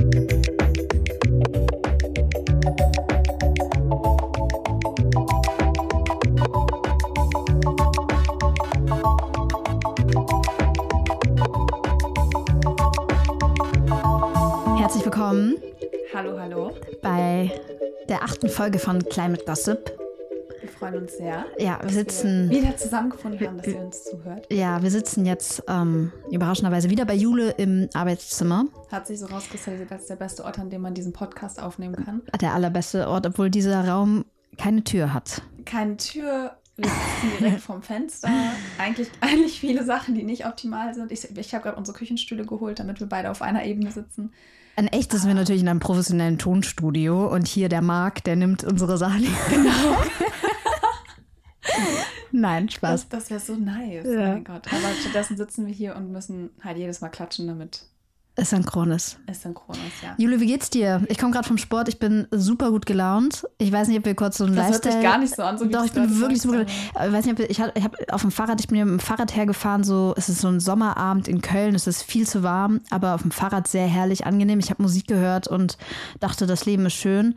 Herzlich willkommen Hallo, hallo. bei der achten Folge von Climate Gossip. Wir freuen uns sehr, Ja, wir sitzen, wir wieder zusammengefunden haben, dass ihr uns zuhört. ja, wir sitzen jetzt ähm, überraschenderweise wieder bei Jule im Arbeitszimmer. Hat sich so rauskristallisiert als der beste Ort, an dem man diesen Podcast aufnehmen kann. Der allerbeste Ort, obwohl dieser Raum keine Tür hat. Keine Tür, wir sitzen direkt vom Fenster. Eigentlich, eigentlich viele Sachen, die nicht optimal sind. Ich, ich habe gerade unsere Küchenstühle geholt, damit wir beide auf einer Ebene sitzen. Ein echtes sind wir natürlich in einem professionellen Tonstudio und hier der Marc, der nimmt unsere Sachen. Genau. Nein, Spaß. Das, das wäre so nice. Ja. Mein Gott. Aber stattdessen sitzen wir hier und müssen halt jedes Mal klatschen, damit Es synchron ist. synchron ist, ja. Jule, wie geht's dir? Ich komme gerade vom Sport, ich bin super gut gelaunt. Ich weiß nicht, ob wir kurz so ein Das hört sich Lifestyle... gar nicht so an, so Doch, ich bin wirklich super aber- Ich weiß nicht, ob ich habe ich hab auf dem Fahrrad, ich bin mit dem Fahrrad hergefahren, so, es ist so ein Sommerabend in Köln, es ist viel zu warm, aber auf dem Fahrrad sehr herrlich, angenehm. Ich habe Musik gehört und dachte, das Leben ist schön.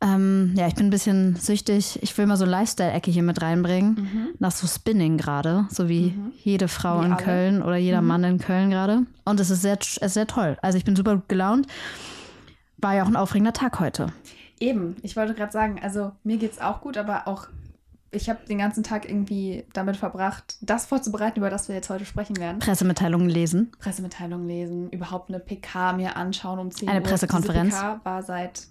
Ähm, ja, ich bin ein bisschen süchtig. Ich will mal so Lifestyle-Ecke hier mit reinbringen. Nach so Spinning gerade, so wie jede Frau Wie in alle. Köln oder jeder Mann in Köln gerade. Und es ist sehr, es ist sehr toll. Also ich bin super gut gelaunt. War ja auch ein aufregender Tag heute. Eben, ich wollte gerade sagen, also mir geht's auch gut, aber auch ich habe den ganzen Tag irgendwie damit verbracht, das vorzubereiten, über das wir jetzt heute sprechen werden. Pressemitteilungen lesen. Pressemitteilungen lesen, überhaupt eine PK mir anschauen um 10 Eine Uhr. Pressekonferenz. Diese PK war seit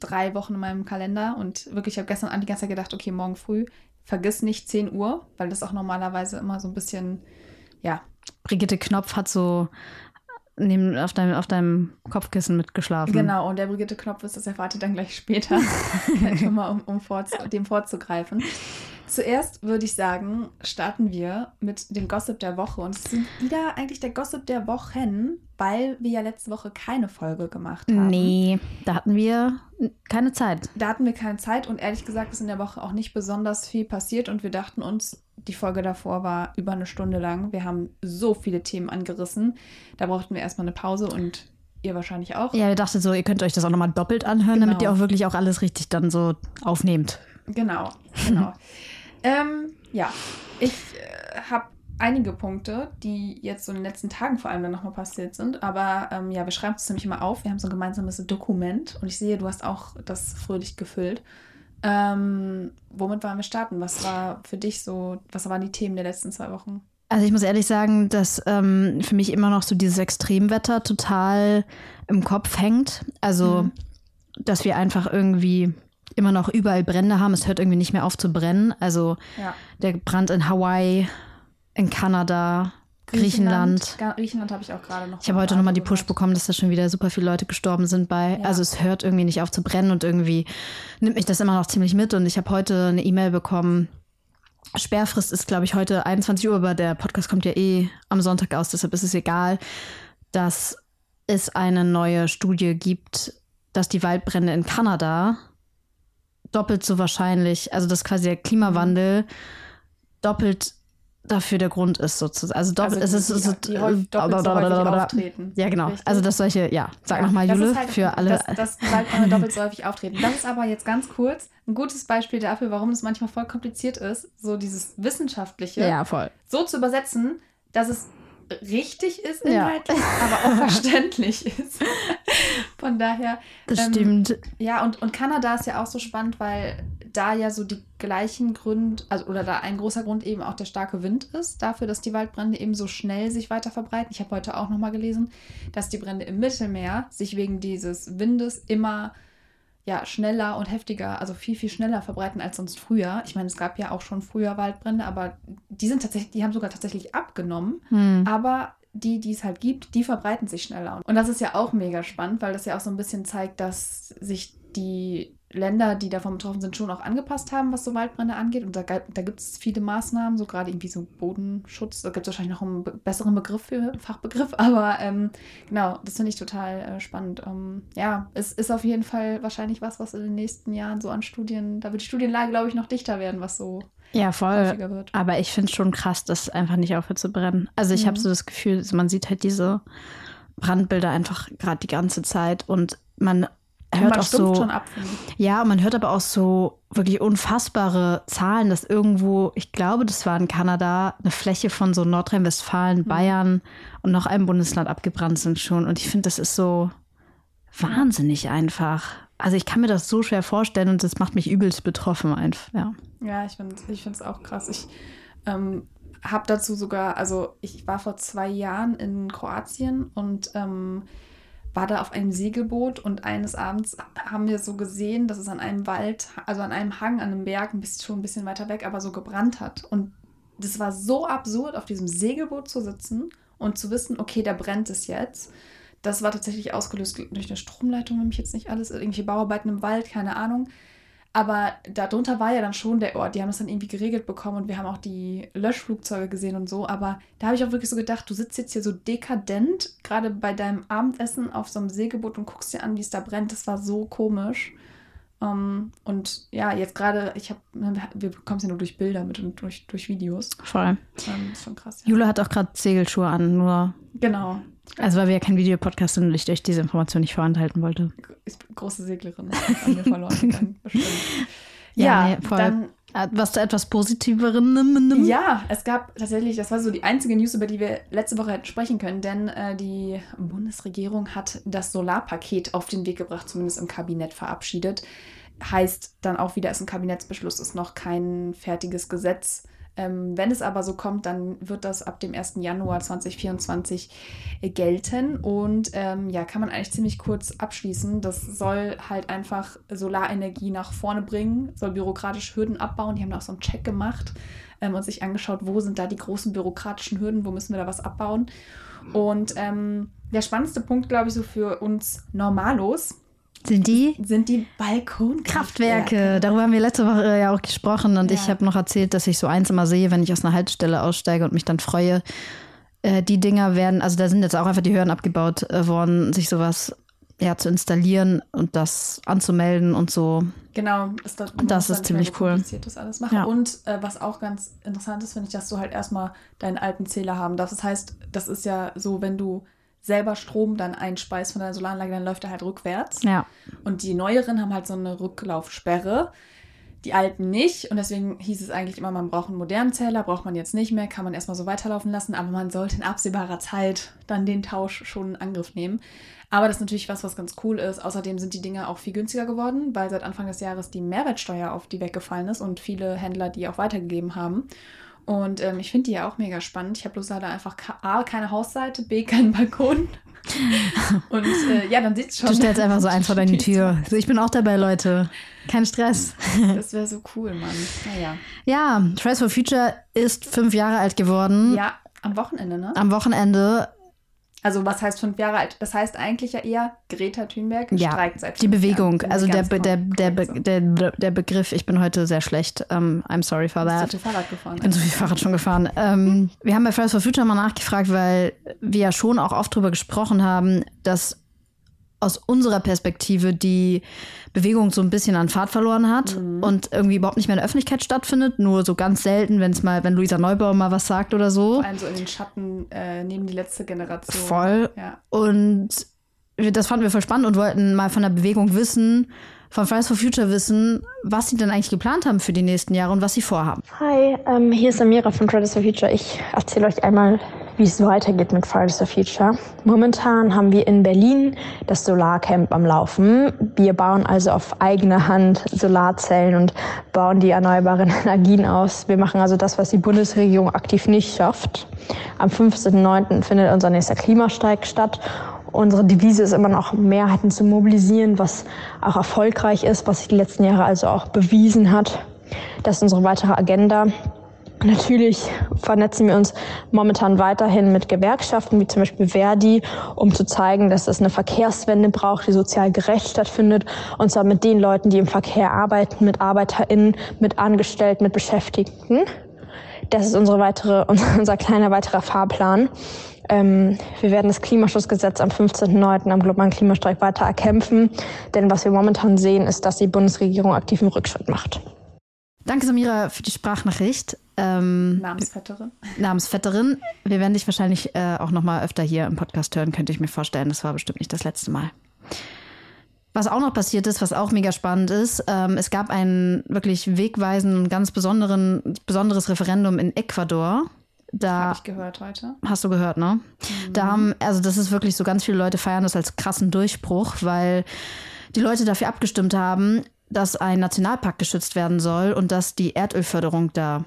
drei Wochen in meinem Kalender und wirklich, ich habe gestern Abend die ganze Zeit gedacht, okay, morgen früh, vergiss nicht 10 Uhr, weil das auch normalerweise immer so ein bisschen, ja, Brigitte Knopf hat so neben, auf, deinem, auf deinem Kopfkissen mitgeschlafen. Genau, und der Brigitte Knopf ist, das erfahrt ihr dann gleich später, schon mal, um, um vorz dem vorzugreifen. Zuerst würde ich sagen, starten wir mit dem Gossip der Woche. Und es sind wieder eigentlich der Gossip der Wochen, weil wir ja letzte Woche keine Folge gemacht haben. Nee, da hatten wir keine Zeit. Da hatten wir keine Zeit und ehrlich gesagt ist in der Woche auch nicht besonders viel passiert und wir dachten uns, die Folge davor war über eine Stunde lang. Wir haben so viele Themen angerissen. Da brauchten wir erstmal eine Pause und ihr wahrscheinlich auch. Ja, wir dachten so, ihr könnt euch das auch nochmal doppelt anhören, damit Genau. ihr auch wirklich auch alles richtig dann so aufnehmt. Genau, genau. ähm, ja, ich äh, habe einige Punkte, die jetzt so in den letzten Tagen vor allem dann nochmal passiert sind. Aber ähm, ja, wir schreiben es nämlich immer auf. Wir haben so ein gemeinsames Dokument und ich sehe, du hast auch das fröhlich gefüllt. Ähm, womit wollen wir starten? Was war für dich so, was waren die Themen der letzten zwei Wochen? Also ich muss ehrlich sagen, dass ähm, für mich immer noch so dieses Extremwetter total im Kopf hängt. Also, Mhm. dass wir einfach irgendwie immer noch überall Brände haben. Es hört irgendwie nicht mehr auf zu brennen. Also Ja. der Brand in Hawaii, in Kanada, Griechenland. Ga- Griechenland habe ich auch gerade noch. Ich habe heute nochmal die Push bekommen, dass da schon wieder super viele Leute gestorben sind bei. Ja. Also es hört irgendwie nicht auf zu brennen und irgendwie nimmt mich das immer noch ziemlich mit. Und ich habe heute eine E-Mail bekommen. Sperrfrist ist, glaube ich, heute 21 Uhr, aber der Podcast kommt ja eh am Sonntag aus, deshalb ist es egal, dass es eine neue Studie gibt, dass die Waldbrände in Kanada doppelt so wahrscheinlich, also dass quasi der Klimawandel doppelt dafür der Grund ist sozusagen. Also doppelt, Also es ist, die, es ist die, die häufig, doppelt so häufig auftreten. ja, genau. Richtig? Also, dass solche, ja, sag Ja, nochmal, das Jule, halt- für alle. Dass, dass die Waldbrände doppelt so häufig auftreten. Das ist aber jetzt ganz kurz ein gutes Beispiel dafür, warum es manchmal voll kompliziert ist, so dieses Wissenschaftliche ja, voll. so zu übersetzen, dass es richtig ist Ja. inhaltlich, aber auch verständlich ist. Von daher, Das Ähm, stimmt. ja, und, und Kanada ist ja auch so spannend, weil da ja so die gleichen Gründe, also oder da ein großer Grund eben auch der starke Wind ist, dafür, dass die Waldbrände eben so schnell sich weiter verbreiten. Ich habe heute auch nochmal gelesen, dass die Brände im Mittelmeer sich wegen dieses Windes immer ja, schneller und heftiger, also viel, viel schneller verbreiten als sonst früher. Ich meine, es gab ja auch schon früher Waldbrände, aber die sind tatsächlich, die haben sogar tatsächlich abgenommen. Hm. Aber die, die es halt gibt, die verbreiten sich schneller. Und das ist ja auch mega spannend, weil das ja auch so ein bisschen zeigt, dass sich die Länder, die davon betroffen sind, schon auch angepasst haben, was so Waldbrände angeht. Und da, da gibt es viele Maßnahmen, so gerade irgendwie so Bodenschutz. Da gibt es wahrscheinlich noch einen be besseren Begriff für Fachbegriff. Aber ähm, genau, das finde ich total äh, spannend. Ähm, ja, es ist auf jeden Fall wahrscheinlich was, was in den nächsten Jahren so an Studien, da wird die Studienlage, glaube ich, noch dichter werden, was so Ja, voll. häufiger wird. Aber ich finde es schon krass, dass einfach nicht aufhört zu brennen. Also ich Mhm. habe so das Gefühl, man sieht halt diese Brandbilder einfach gerade die ganze Zeit und man hört man auch so. schon ab. Ja, und man hört aber auch so wirklich unfassbare Zahlen, dass irgendwo, ich glaube, das war in Kanada, eine Fläche von so Nordrhein-Westfalen, mhm. Bayern und noch einem Bundesland abgebrannt sind schon. Und ich finde, das ist so wahnsinnig einfach. Also ich kann mir das so schwer vorstellen und das macht mich übelst betroffen einfach, ja. Ja, ich finde es auch krass. Ich ähm, habe dazu sogar, also ich war vor zwei Jahren in Kroatien und ähm, war da auf einem Segelboot und eines Abends haben wir so gesehen, dass es an einem Wald, also an einem Hang, an einem Berg, ein bisschen, schon ein bisschen weiter weg, aber so gebrannt hat. Und das war so absurd, auf diesem Segelboot zu sitzen und zu wissen, okay, da brennt es jetzt. Das war tatsächlich ausgelöst durch eine Stromleitung, wenn mich jetzt nicht alles, irgendwelche Bauarbeiten im Wald, keine Ahnung. Aber darunter war ja dann schon der Ort. Die haben das dann irgendwie geregelt bekommen und wir haben auch die Löschflugzeuge gesehen und so. Aber da habe ich auch wirklich so gedacht, du sitzt jetzt hier so dekadent, gerade bei deinem Abendessen auf so einem Segelboot und guckst dir an, wie es da brennt. Das war so komisch. Um, ähm, und ja, jetzt gerade, ich habe, wir bekommen es ja nur durch Bilder mit und durch, durch Videos. Voll. Um, ist schon krass. Ja. Jule hat auch gerade Segelschuhe an, nur. Genau. Also, weil wir ja kein Videopodcast sind und ich euch diese Information nicht vorenthalten wollte. Ich bin große Seglerin. An mir verloren gegangen, bestimmt. Ja, ja nee, voll. Dann, was da etwas Positiveren? Ja, es gab tatsächlich, das war so die einzige News, über die wir letzte Woche hätten sprechen können, denn äh, die Bundesregierung hat das Solarpaket auf den Weg gebracht, zumindest im Kabinett verabschiedet. Heißt dann auch wieder, ist ein Kabinettsbeschluss, ist noch kein fertiges Gesetz. Ähm, wenn es aber so kommt, dann wird das ab dem 1. Januar 2024 gelten. Und ähm, ja, kann man eigentlich ziemlich kurz abschließen. Das soll halt einfach Solarenergie nach vorne bringen, soll bürokratische Hürden abbauen. Die haben da auch so einen Check gemacht ähm, und sich angeschaut, wo sind da die großen bürokratischen Hürden, wo müssen wir da was abbauen. Und ähm, der spannendste Punkt, glaube ich, so für uns Normalos, sind die? Sind die Balkonkraftwerke. Kraftwerke. Darüber haben wir letzte Woche ja auch gesprochen und ja. ich habe noch erzählt, dass ich so eins immer sehe, wenn ich aus einer Haltestelle aussteige und mich dann freue. Äh, die Dinger werden, also da sind jetzt auch einfach die Hürden abgebaut äh, worden, sich sowas ja, zu installieren und das anzumelden und so. Genau, ist das, das ist ziemlich cool. Das alles machen. Ja. Und äh, was auch ganz interessant ist, finde ich, dass du halt erstmal deinen alten Zähler haben darfst. Das heißt, das ist ja so, wenn du selber Strom dann einspeist von deiner Solaranlage, dann läuft er halt rückwärts. Ja. Und die neueren haben halt so eine Rücklaufsperre. Die alten nicht. Und deswegen hieß es eigentlich immer, man braucht einen modernen Zähler, braucht man jetzt nicht mehr, kann man erstmal so weiterlaufen lassen, aber man sollte in absehbarer Zeit dann den Tausch schon in Angriff nehmen. Aber das ist natürlich was, was ganz cool ist. Außerdem sind die Dinge auch viel günstiger geworden, weil seit Anfang des Jahres die Mehrwertsteuer auf die weggefallen ist und viele Händler die auch weitergegeben haben. Und ähm, ich finde die ja auch mega spannend. Ich habe bloß leider einfach A, keine Hausseite, B, keinen Balkon. Und äh, ja, dann sieht es schon. Du stellst einfach so eins vor deine Tür. So, ich bin auch dabei, Leute. Kein Stress. Das wäre so cool, Mann. Naja. Ja, Fridays for Future ist fünf Jahre alt geworden. Ja, am Wochenende, ne? Am Wochenende. Also was heißt fünf Jahre alt? Das heißt eigentlich ja eher Greta Thunberg ja, streikt seit Die Bewegung, Jahren. also der, der, der, der, der Begriff, ich bin heute sehr schlecht. Um, I'm sorry for that. Ich bin Fahrrad gefahren. Ich bin so viel Fahrrad schon gefahren. ähm, wir haben bei Fridays for Future mal nachgefragt, weil wir ja schon auch oft darüber gesprochen haben, dass aus unserer Perspektive die Bewegung so ein bisschen an Fahrt verloren hat mhm. und irgendwie überhaupt nicht mehr in der Öffentlichkeit stattfindet. Nur so ganz selten, wenn es mal, wenn Luisa Neubauer mal was sagt oder so. Vor allem so in den Schatten äh, neben die letzte Generation. Voll. Ja. Und das fanden wir voll spannend und wollten mal von der Bewegung wissen, von Fridays for Future wissen, was sie denn eigentlich geplant haben für die nächsten Jahre und was sie vorhaben. Hi, ähm, hier ist Amira von Fridays for Future. Ich erzähle euch einmal, wie es weitergeht mit Fridays for Future. Momentan haben wir in Berlin das Solarcamp am Laufen. Wir bauen also auf eigene Hand Solarzellen und bauen die erneuerbaren Energien aus. Wir machen also das, was die Bundesregierung aktiv nicht schafft. Am 15.09. findet unser nächster Klimasteig statt Unsere Devise ist immer noch, Mehrheiten zu mobilisieren, was auch erfolgreich ist, was sich die letzten Jahre also auch bewiesen hat. Das ist unsere weitere Agenda. Natürlich vernetzen wir uns momentan weiterhin mit Gewerkschaften wie zum Beispiel Verdi, um zu zeigen, dass es eine Verkehrswende braucht, die sozial gerecht stattfindet. Und zwar mit den Leuten, die im Verkehr arbeiten, mit ArbeiterInnen, mit Angestellten, mit Beschäftigten. Das ist unsere weitere, unser kleiner weiterer Fahrplan. Ähm, wir werden das Klimaschutzgesetz am 15.09. am globalen Klimastreik weiter erkämpfen. Denn was wir momentan sehen, ist, dass die Bundesregierung aktiven Rückschritt macht. Danke, Samira, für die Sprachnachricht. Ähm, Namensvetterin. Namensvetterin. Wir werden dich wahrscheinlich äh, auch noch mal öfter hier im Podcast hören, könnte ich mir vorstellen. Das war bestimmt nicht das letzte Mal. Was auch noch passiert ist, was auch mega spannend ist, ähm, es gab ein wirklich wegweisend, ganz besonderen, besonderes Referendum in Ecuador. Da Habe ich gehört heute. Hast du gehört, ne? Da haben, also das ist wirklich so, ganz viele Leute feiern das als krassen Durchbruch, weil die Leute dafür abgestimmt haben, dass ein Nationalpark geschützt werden soll und dass die Erdölförderung da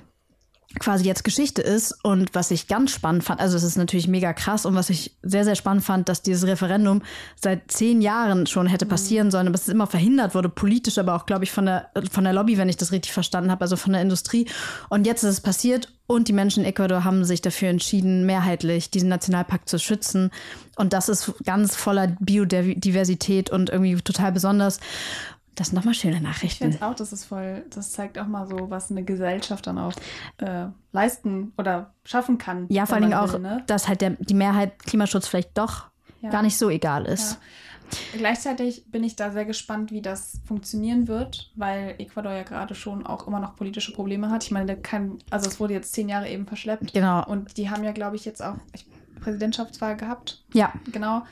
quasi jetzt Geschichte ist. Und was ich ganz spannend fand, also es ist natürlich mega krass und was ich sehr, sehr spannend fand, dass dieses Referendum seit zehn Jahren schon hätte passieren sollen, aber es immer verhindert wurde, politisch, aber auch, glaube ich, von der, von der Lobby, wenn ich das richtig verstanden habe, also von der Industrie. Und jetzt ist es passiert und die Menschen in Ecuador haben sich dafür entschieden, mehrheitlich diesen Nationalpark zu schützen. Und das ist ganz voller Biodiversität und irgendwie total besonders. Das sind nochmal schöne Ich Nachrichten. finde auch, das ist voll, das zeigt auch mal so, was eine Gesellschaft dann auch äh, leisten oder schaffen kann. Ja, vor allen Dingen auch, will, ne? dass halt der, die Mehrheit Klimaschutz vielleicht doch Ja. gar nicht so egal ist. Ja. Gleichzeitig bin ich da sehr gespannt, wie das funktionieren wird, weil Ecuador ja gerade schon auch immer noch politische Probleme hat. Ich meine, kann, also es wurde jetzt zehn Jahre eben verschleppt. Genau. Und die haben ja, glaube ich, jetzt auch ich, Präsidentschaftswahl gehabt. Ja, Genau.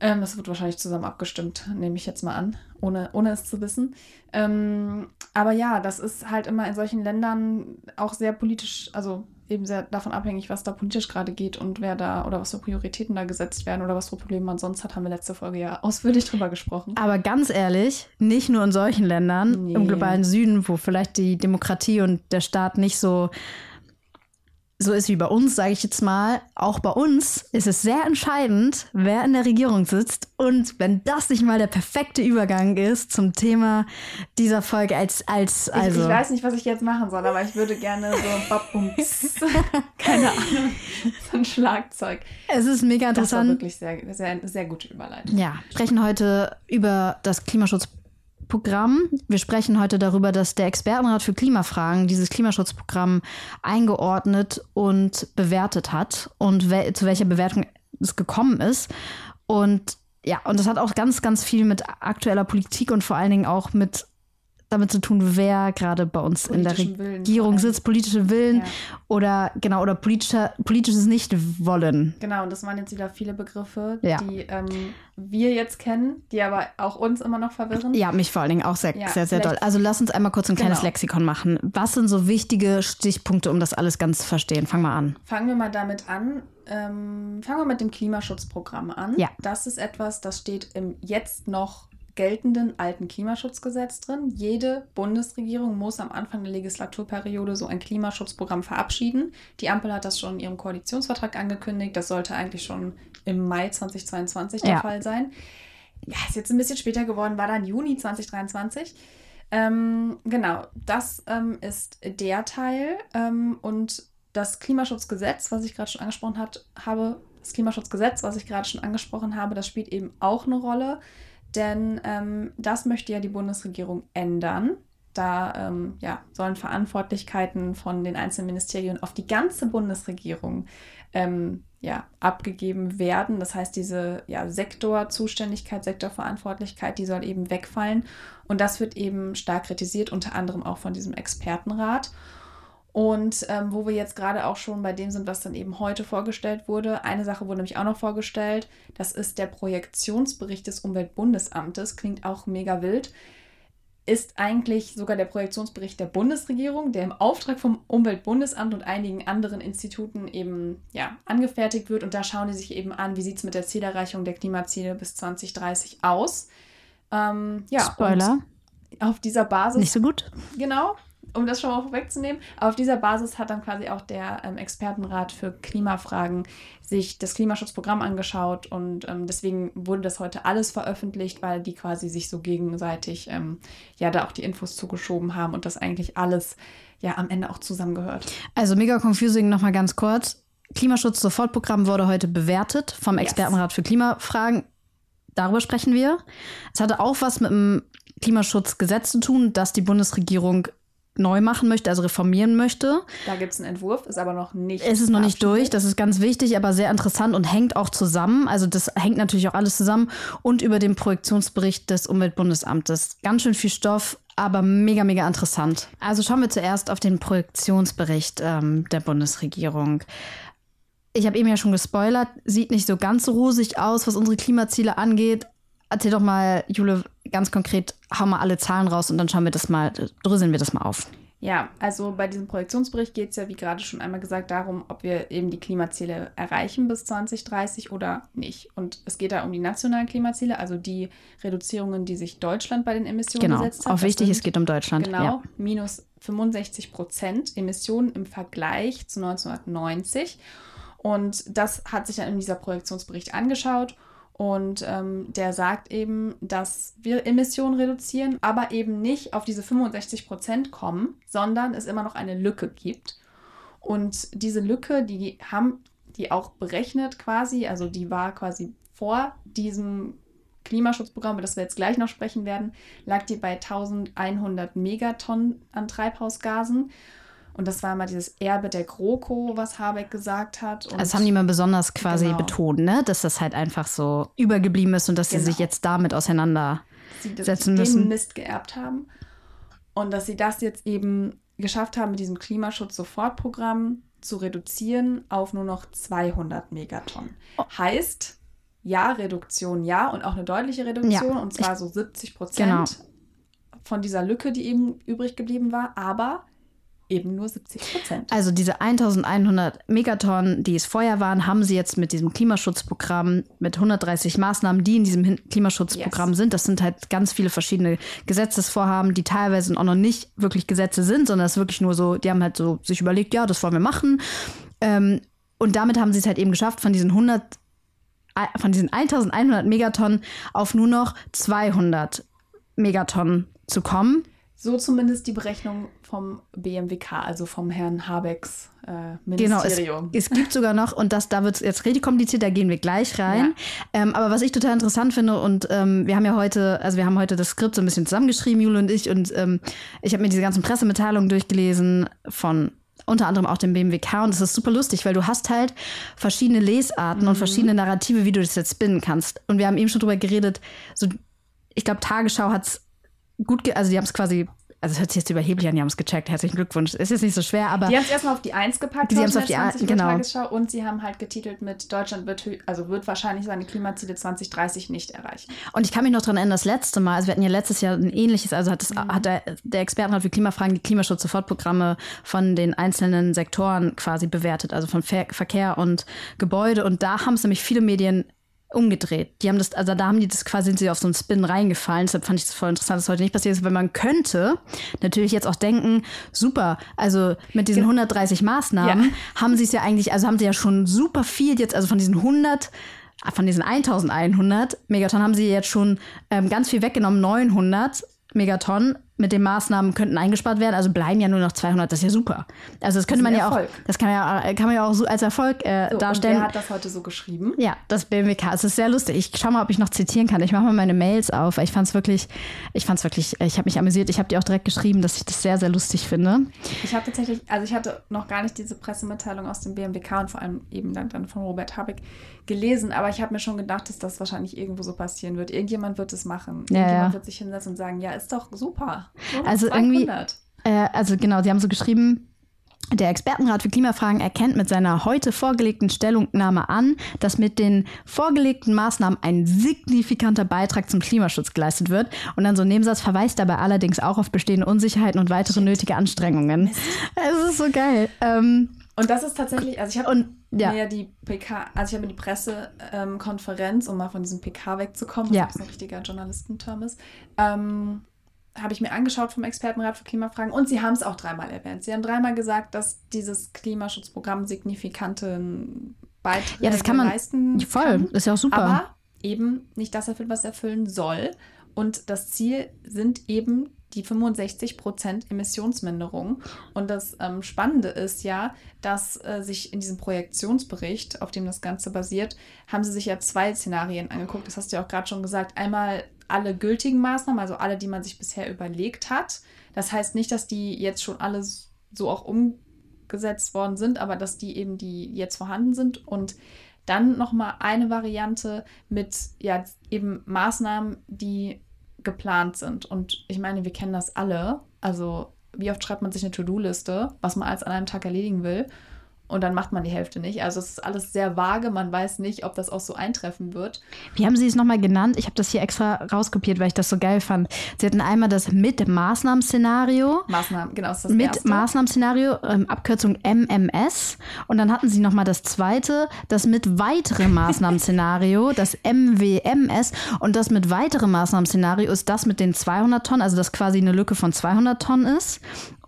Ähm, das wird wahrscheinlich zusammen abgestimmt, nehme ich jetzt mal an, ohne, ohne es zu wissen. Ähm, aber ja, das ist halt immer in solchen Ländern auch sehr politisch, also eben sehr davon abhängig, was da politisch gerade geht und wer da oder was für Prioritäten da gesetzt werden oder was für Probleme man sonst hat, haben wir letzte Folge ja ausführlich drüber gesprochen. aber ganz ehrlich, nicht nur in solchen Ländern, Nee. im globalen Süden, wo vielleicht die Demokratie und der Staat nicht so so ist wie bei uns, sage ich jetzt mal, auch bei uns ist es sehr entscheidend, wer in der Regierung sitzt. Und wenn das nicht mal der perfekte Übergang ist zum Thema dieser Folge als, als Ich, also. ich weiß nicht, was ich jetzt machen soll, aber ich würde gerne so Babums, keine Ahnung, so ein Schlagzeug. es ist mega Das war interessant. wirklich sehr, sehr, sehr gute Überleitung. Ja, sprechen heute über das Klimaschutzprogramm. Wir sprechen heute darüber, dass der Expertenrat für Klimafragen dieses Klimaschutzprogramm eingeordnet und bewertet hat und wel zu welcher Bewertung es gekommen ist. Und ja, und das hat auch ganz, ganz viel mit aktueller Politik und vor allen Dingen auch mit damit zu tun, wer gerade bei uns in der Willen Regierung allem. sitzt, politische Willen Ja. oder genau oder politischer, politisches Nicht-Wollen. Genau, und das waren jetzt wieder viele Begriffe, Ja. die ähm, wir jetzt kennen, die aber auch uns immer noch verwirren. Ja, mich vor allen Dingen auch sehr, Ja, sehr, sehr doll. Also lass uns einmal kurz ein kleines Genau. Lexikon machen. Was sind so wichtige Stichpunkte, um das alles ganz zu verstehen? Fang mal an. Fangen wir mal damit an. Ähm, fangen wir mit dem Klimaschutzprogramm an. Ja. Das ist etwas, das steht im jetzt noch geltenden alten Klimaschutzgesetz drin. Jede Bundesregierung muss am Anfang der Legislaturperiode so ein Klimaschutzprogramm verabschieden. Die Ampel hat das schon in ihrem Koalitionsvertrag angekündigt. Das sollte eigentlich schon im Mai 2022 der Ja. Fall sein. Ja, ist jetzt ein bisschen später geworden, war dann Juni 2023. Ähm, genau, das ähm, ist der Teil. Ähm, und das Klimaschutzgesetz, was ich gerade schon angesprochen hat, habe, das Klimaschutzgesetz, was ich gerade schon angesprochen habe, das spielt eben auch eine Rolle. Denn ähm, das möchte ja die Bundesregierung ändern. Da ähm, ja, sollen Verantwortlichkeiten von den einzelnen Ministerien auf die ganze Bundesregierung ähm, ja, abgegeben werden. Das heißt, diese ja, Sektorzuständigkeit, Sektorverantwortlichkeit, die soll eben wegfallen. Und das wird eben stark kritisiert, unter anderem auch von diesem Expertenrat. Und ähm, wo wir jetzt gerade auch schon bei dem sind, was dann eben heute vorgestellt wurde. Eine Sache wurde nämlich auch noch vorgestellt. Das ist der Projektionsbericht des Umweltbundesamtes. Klingt auch mega wild. Ist eigentlich sogar der Projektionsbericht der Bundesregierung, der im Auftrag vom Umweltbundesamt und einigen anderen Instituten eben ja, angefertigt wird. Und da schauen die sich eben an, wie sieht es mit der Zielerreichung der Klimaziele bis 2030 aus. Ähm, ja, Spoiler, Auf dieser Basis nicht so gut. Genau, um das schon mal vorwegzunehmen. Auf dieser Basis hat dann quasi auch der ähm, Expertenrat für Klimafragen sich das Klimaschutzprogramm angeschaut und ähm, deswegen wurde das heute alles veröffentlicht, weil die quasi sich so gegenseitig ähm, ja da auch die Infos zugeschoben haben und das eigentlich alles ja am Ende auch zusammengehört. Also mega confusing nochmal ganz kurz. Klimaschutz-Sofortprogramm wurde heute bewertet vom Yes. Expertenrat für Klimafragen. Darüber sprechen wir. Es hatte auch was mit dem Klimaschutzgesetz zu tun, das die Bundesregierung neu machen möchte, also reformieren möchte. Da gibt es einen Entwurf, ist aber noch nicht. Es ist noch nicht durch, das ist ganz wichtig, aber sehr interessant und hängt auch zusammen. Also das hängt natürlich auch alles zusammen. Und über den Projektionsbericht des Umweltbundesamtes. Ganz schön viel Stoff, aber mega, mega interessant. Also schauen wir zuerst auf den Projektionsbericht ähm, der Bundesregierung. Ich habe eben ja schon gespoilert, sieht nicht so ganz so rosig aus, was unsere Klimaziele angeht. Erzähl doch mal, Jule, ganz konkret, hau mal alle Zahlen raus und dann schauen wir das mal, dröseln wir das mal auf. Ja, also bei diesem Projektionsbericht geht es ja, wie gerade schon einmal gesagt, darum, ob wir eben die Klimaziele erreichen bis 2030 oder nicht. Und es geht da um die nationalen Klimaziele, also die Reduzierungen, die sich Deutschland bei den Emissionen genau. gesetzt hat. Genau, auch wichtig, es geht um Deutschland. Genau, ja. minus 65 Prozent Emissionen im Vergleich zu 1990. Und das hat sich dann in dieser Projektionsbericht angeschaut und ähm, der sagt eben, dass wir Emissionen reduzieren, aber eben nicht auf diese 65 Prozent kommen, sondern es immer noch eine Lücke gibt. Und diese Lücke, die haben die auch berechnet quasi, also die war quasi vor diesem Klimaschutzprogramm, über das wir jetzt gleich noch sprechen werden, lag die bei 1100 Megatonnen an Treibhausgasen. Und das war mal dieses Erbe der GroKo, was Habeck gesagt hat. Und das haben die mal besonders quasi Genau. betont, ne? dass das halt einfach so übergeblieben ist und dass sie Genau. sich jetzt damit auseinandersetzen sie setzen den müssen. Mist geerbt haben. Und dass sie das jetzt eben geschafft haben, mit diesem Klimaschutz-Sofortprogramm zu reduzieren auf nur noch 200 Megatonnen. Oh. Heißt, ja, Reduktion, ja, und auch eine deutliche Reduktion, Ja, und zwar so 70 Prozent Genau. von dieser Lücke, die eben übrig geblieben war, aber eben nur 70 Prozent. Also diese 1100 Megatonnen, die es vorher waren, haben sie jetzt mit diesem Klimaschutzprogramm, mit 130 Maßnahmen, die in diesem Klimaschutzprogramm Yes. sind. Das sind halt ganz viele verschiedene Gesetzesvorhaben, die teilweise auch noch nicht wirklich Gesetze sind, sondern es ist wirklich nur so, die haben halt so sich überlegt, ja, das wollen wir machen. Ähm, und damit haben sie es halt eben geschafft, von diesen 100, äh, von diesen 1100 Megatonnen auf nur noch 200 Megatonnen zu kommen. So zumindest die Berechnung vom BMWK, also vom Herrn Habecks äh, Genau, es, Ministerium. es gibt sogar noch, und das, da wird es jetzt richtig kompliziert, da gehen wir gleich rein. Ähm, aber was ich total interessant finde, und ähm, wir haben ja heute, also wir haben heute das Skript so ein bisschen zusammengeschrieben, Jule und ich, und ähm, ich habe mir diese ganzen Pressemitteilungen durchgelesen von unter anderem auch dem BMWK und es ist super lustig, weil du hast halt verschiedene Lesarten und verschiedene Narrative, wie du das jetzt spinnen kannst. Und wir haben eben schon drüber geredet, so, ich glaube, Tagesschau hat es gut, also die haben es quasi, also es hört sich jetzt überheblich an, die haben es gecheckt, herzlichen Glückwunsch. Es ist nicht so schwer, aber Die haben es erstmal auf die Eins gepackt, Die haben's in auf die Ein- 20 Uhr genau. Tagesschau und sie haben halt getitelt mit Deutschland wird, also wird wahrscheinlich seine Klimaziele 2030 nicht erreichen. Und ich kann mich noch dran erinnern, das letzte Mal, also wir hatten ja letztes Jahr ein ähnliches, also hat, das, hat der, der Expertenrat für Klimafragen die Klimaschutz-Sofortprogramme von den einzelnen Sektoren quasi bewertet, also von Ver Verkehr und Gebäude. Und da haben es nämlich viele Medien umgedreht. Die haben das, also da haben die das quasi, sind sie auf so einen Spin reingefallen. Deshalb fand ich das voll interessant, dass heute nicht passiert ist, weil man könnte natürlich jetzt auch denken, super, also mit diesen 130 Maßnahmen Ja. haben sie es ja eigentlich, also haben sie ja schon super viel jetzt, also von diesen 100 von diesen 1100 Megatonnen haben sie jetzt schon ähm, ganz viel weggenommen, 900 Megatonnen mit den Maßnahmen könnten eingespart werden, also bleiben ja nur noch 200, das ist ja super. Also das könnte Das man ja ein auch, Erfolg. das kann man ja, kann man ja auch so als Erfolg äh, So, und darstellen. wer hat das heute so geschrieben? Ja, das BMWK. Es ist sehr lustig. Ich schau mal, ob ich noch zitieren kann. Ich mache mal meine Mails auf. Ich fand es wirklich, ich fand es wirklich, ich habe mich amüsiert. Ich habe dir auch direkt geschrieben, dass ich das sehr, sehr lustig finde. Ich habe tatsächlich, also ich hatte noch gar nicht diese Pressemitteilung aus dem BMWK und vor allem eben dann, dann von Robert Habeck gelesen, aber ich habe mir schon gedacht, dass das wahrscheinlich irgendwo so passieren wird. Irgendjemand wird es machen. Ja, Irgendjemand ja. wird sich hinsetzen und sagen, ja, ist doch super. Noch Also irgendwie- 200. Äh, also genau, sie haben so geschrieben, der Expertenrat für Klimafragen erkennt mit seiner heute vorgelegten Stellungnahme an, dass mit den vorgelegten Maßnahmen ein signifikanter Beitrag zum Klimaschutz geleistet wird. Und dann so ein Nebensatz verweist dabei allerdings auch auf bestehende Unsicherheiten und weitere nötige Anstrengungen. Es ist so geil. Ähm, Und das ist tatsächlich, also ich habe ja, mir ja die PK, also ich habe mir die Pressekonferenz, um mal von diesem PK wegzukommen, Ja. was ein richtiger Journalistenterm ist, ähm, habe ich mir angeschaut vom Expertenrat für Klimafragen und sie haben es auch dreimal erwähnt. Sie haben dreimal gesagt, dass dieses Klimaschutzprogramm signifikanten Beiträge Ja, das kann man- leisten voll. kann, ist ja auch super. aber eben nicht das erfüllt, was erfüllen soll. Und das Ziel sind eben die 65 Prozent Emissionsminderung. Und das ähm, Spannende ist ja, dass äh, sich in diesem Projektionsbericht, auf dem das Ganze basiert, haben sie sich ja zwei Szenarien angeguckt. Das hast du ja auch gerade schon gesagt. Einmal alle gültigen Maßnahmen, also alle, die man sich bisher überlegt hat, Das heißt nicht, dass die jetzt schon alle so auch umgesetzt worden sind, aber dass die eben die jetzt vorhanden sind und dann nochmal eine Variante mit ja eben Maßnahmen, die geplant sind. Und ich meine, wir kennen das alle. Also wie oft schreibt man sich eine To-Do-Liste, was man alles an einem Tag erledigen will und dann macht man die Hälfte nicht. Also es ist alles sehr vage, man weiß nicht, ob das auch so eintreffen wird. Wie haben Sie es nochmal genannt? Ich habe das hier extra rauskopiert, weil ich das so geil fand. Sie hatten einmal das mit Maßnahmen-Szenario. Maßnahmen, genau, ist das Mit erste. Maßnahmen-Szenario, ähm, Abkürzung MMS. Und dann hatten Sie nochmal das zweite, das mit weitere Maßnahmen-Szenario, das MWMS. Und das mit weitere Maßnahmen-Szenario ist das mit den 200 Tonnen, also das quasi eine Lücke von 200 Tonnen ist.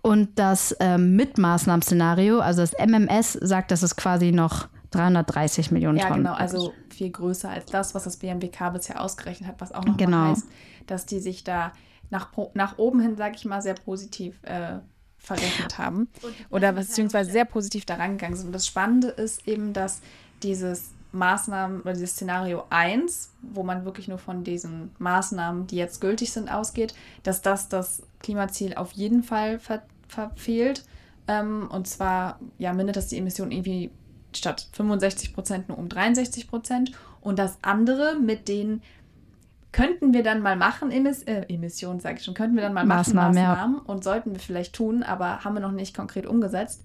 Und das ähm, Mitmaßnahmen-Szenario, also das MMS, sagt, dass es quasi noch 330 Millionen ja, Tonnen genau, also viel größer als das, was das BMWK bisher ausgerechnet hat, was auch noch Genau. heißt, dass die sich da nach, nach oben hin, sage ich mal, sehr positiv äh, verrechnet haben oder beziehungsweise sehr positiv daran gegangen sind. Und das Spannende ist eben, dass dieses Maßnahmen oder dieses Szenario 1, wo man wirklich nur von diesen Maßnahmen, die jetzt gültig sind, ausgeht, dass das das Klimaziel auf jeden Fall ver verfehlt. Ähm, und zwar ja, mindert das die Emissionen irgendwie statt 65 Prozent nur um 63 Prozent. Und das andere mit den könnten wir dann mal machen, Emis äh, Emissionen, sage ich schon, könnten wir dann mal Maßnahmen, machen, ja. Maßnahmen und sollten wir vielleicht tun, aber haben wir noch nicht konkret umgesetzt.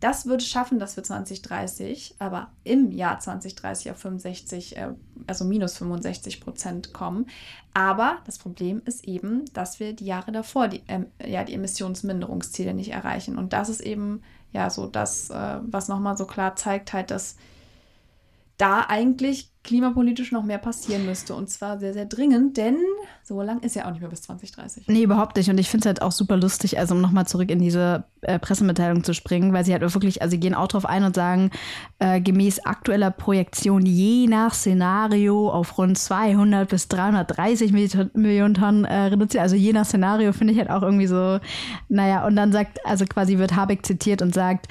Das würde schaffen, dass wir 2030, aber im Jahr 2030 auf 65, äh, also minus 65 Prozent kommen. Aber das Problem ist eben, dass wir die Jahre davor die, ähm, ja, die Emissionsminderungsziele nicht erreichen. Und das ist eben ja so das, äh, was nochmal so klar zeigt, halt, dass da eigentlich klimapolitisch noch mehr passieren müsste. Und zwar sehr, sehr dringend, denn so lang ist ja auch nicht mehr bis 2030. Nee, überhaupt nicht. Und ich finde es halt auch super lustig, also um nochmal zurück in diese äh, Pressemitteilung zu springen, weil sie halt wirklich, also sie gehen auch drauf ein und sagen, äh, gemäß aktueller Projektion je nach Szenario auf rund 200 bis 330 Mil- Millionen Tonnen äh, reduziert. Also je nach Szenario finde ich halt auch irgendwie so, naja, und dann sagt, also quasi wird Habeck zitiert und sagt,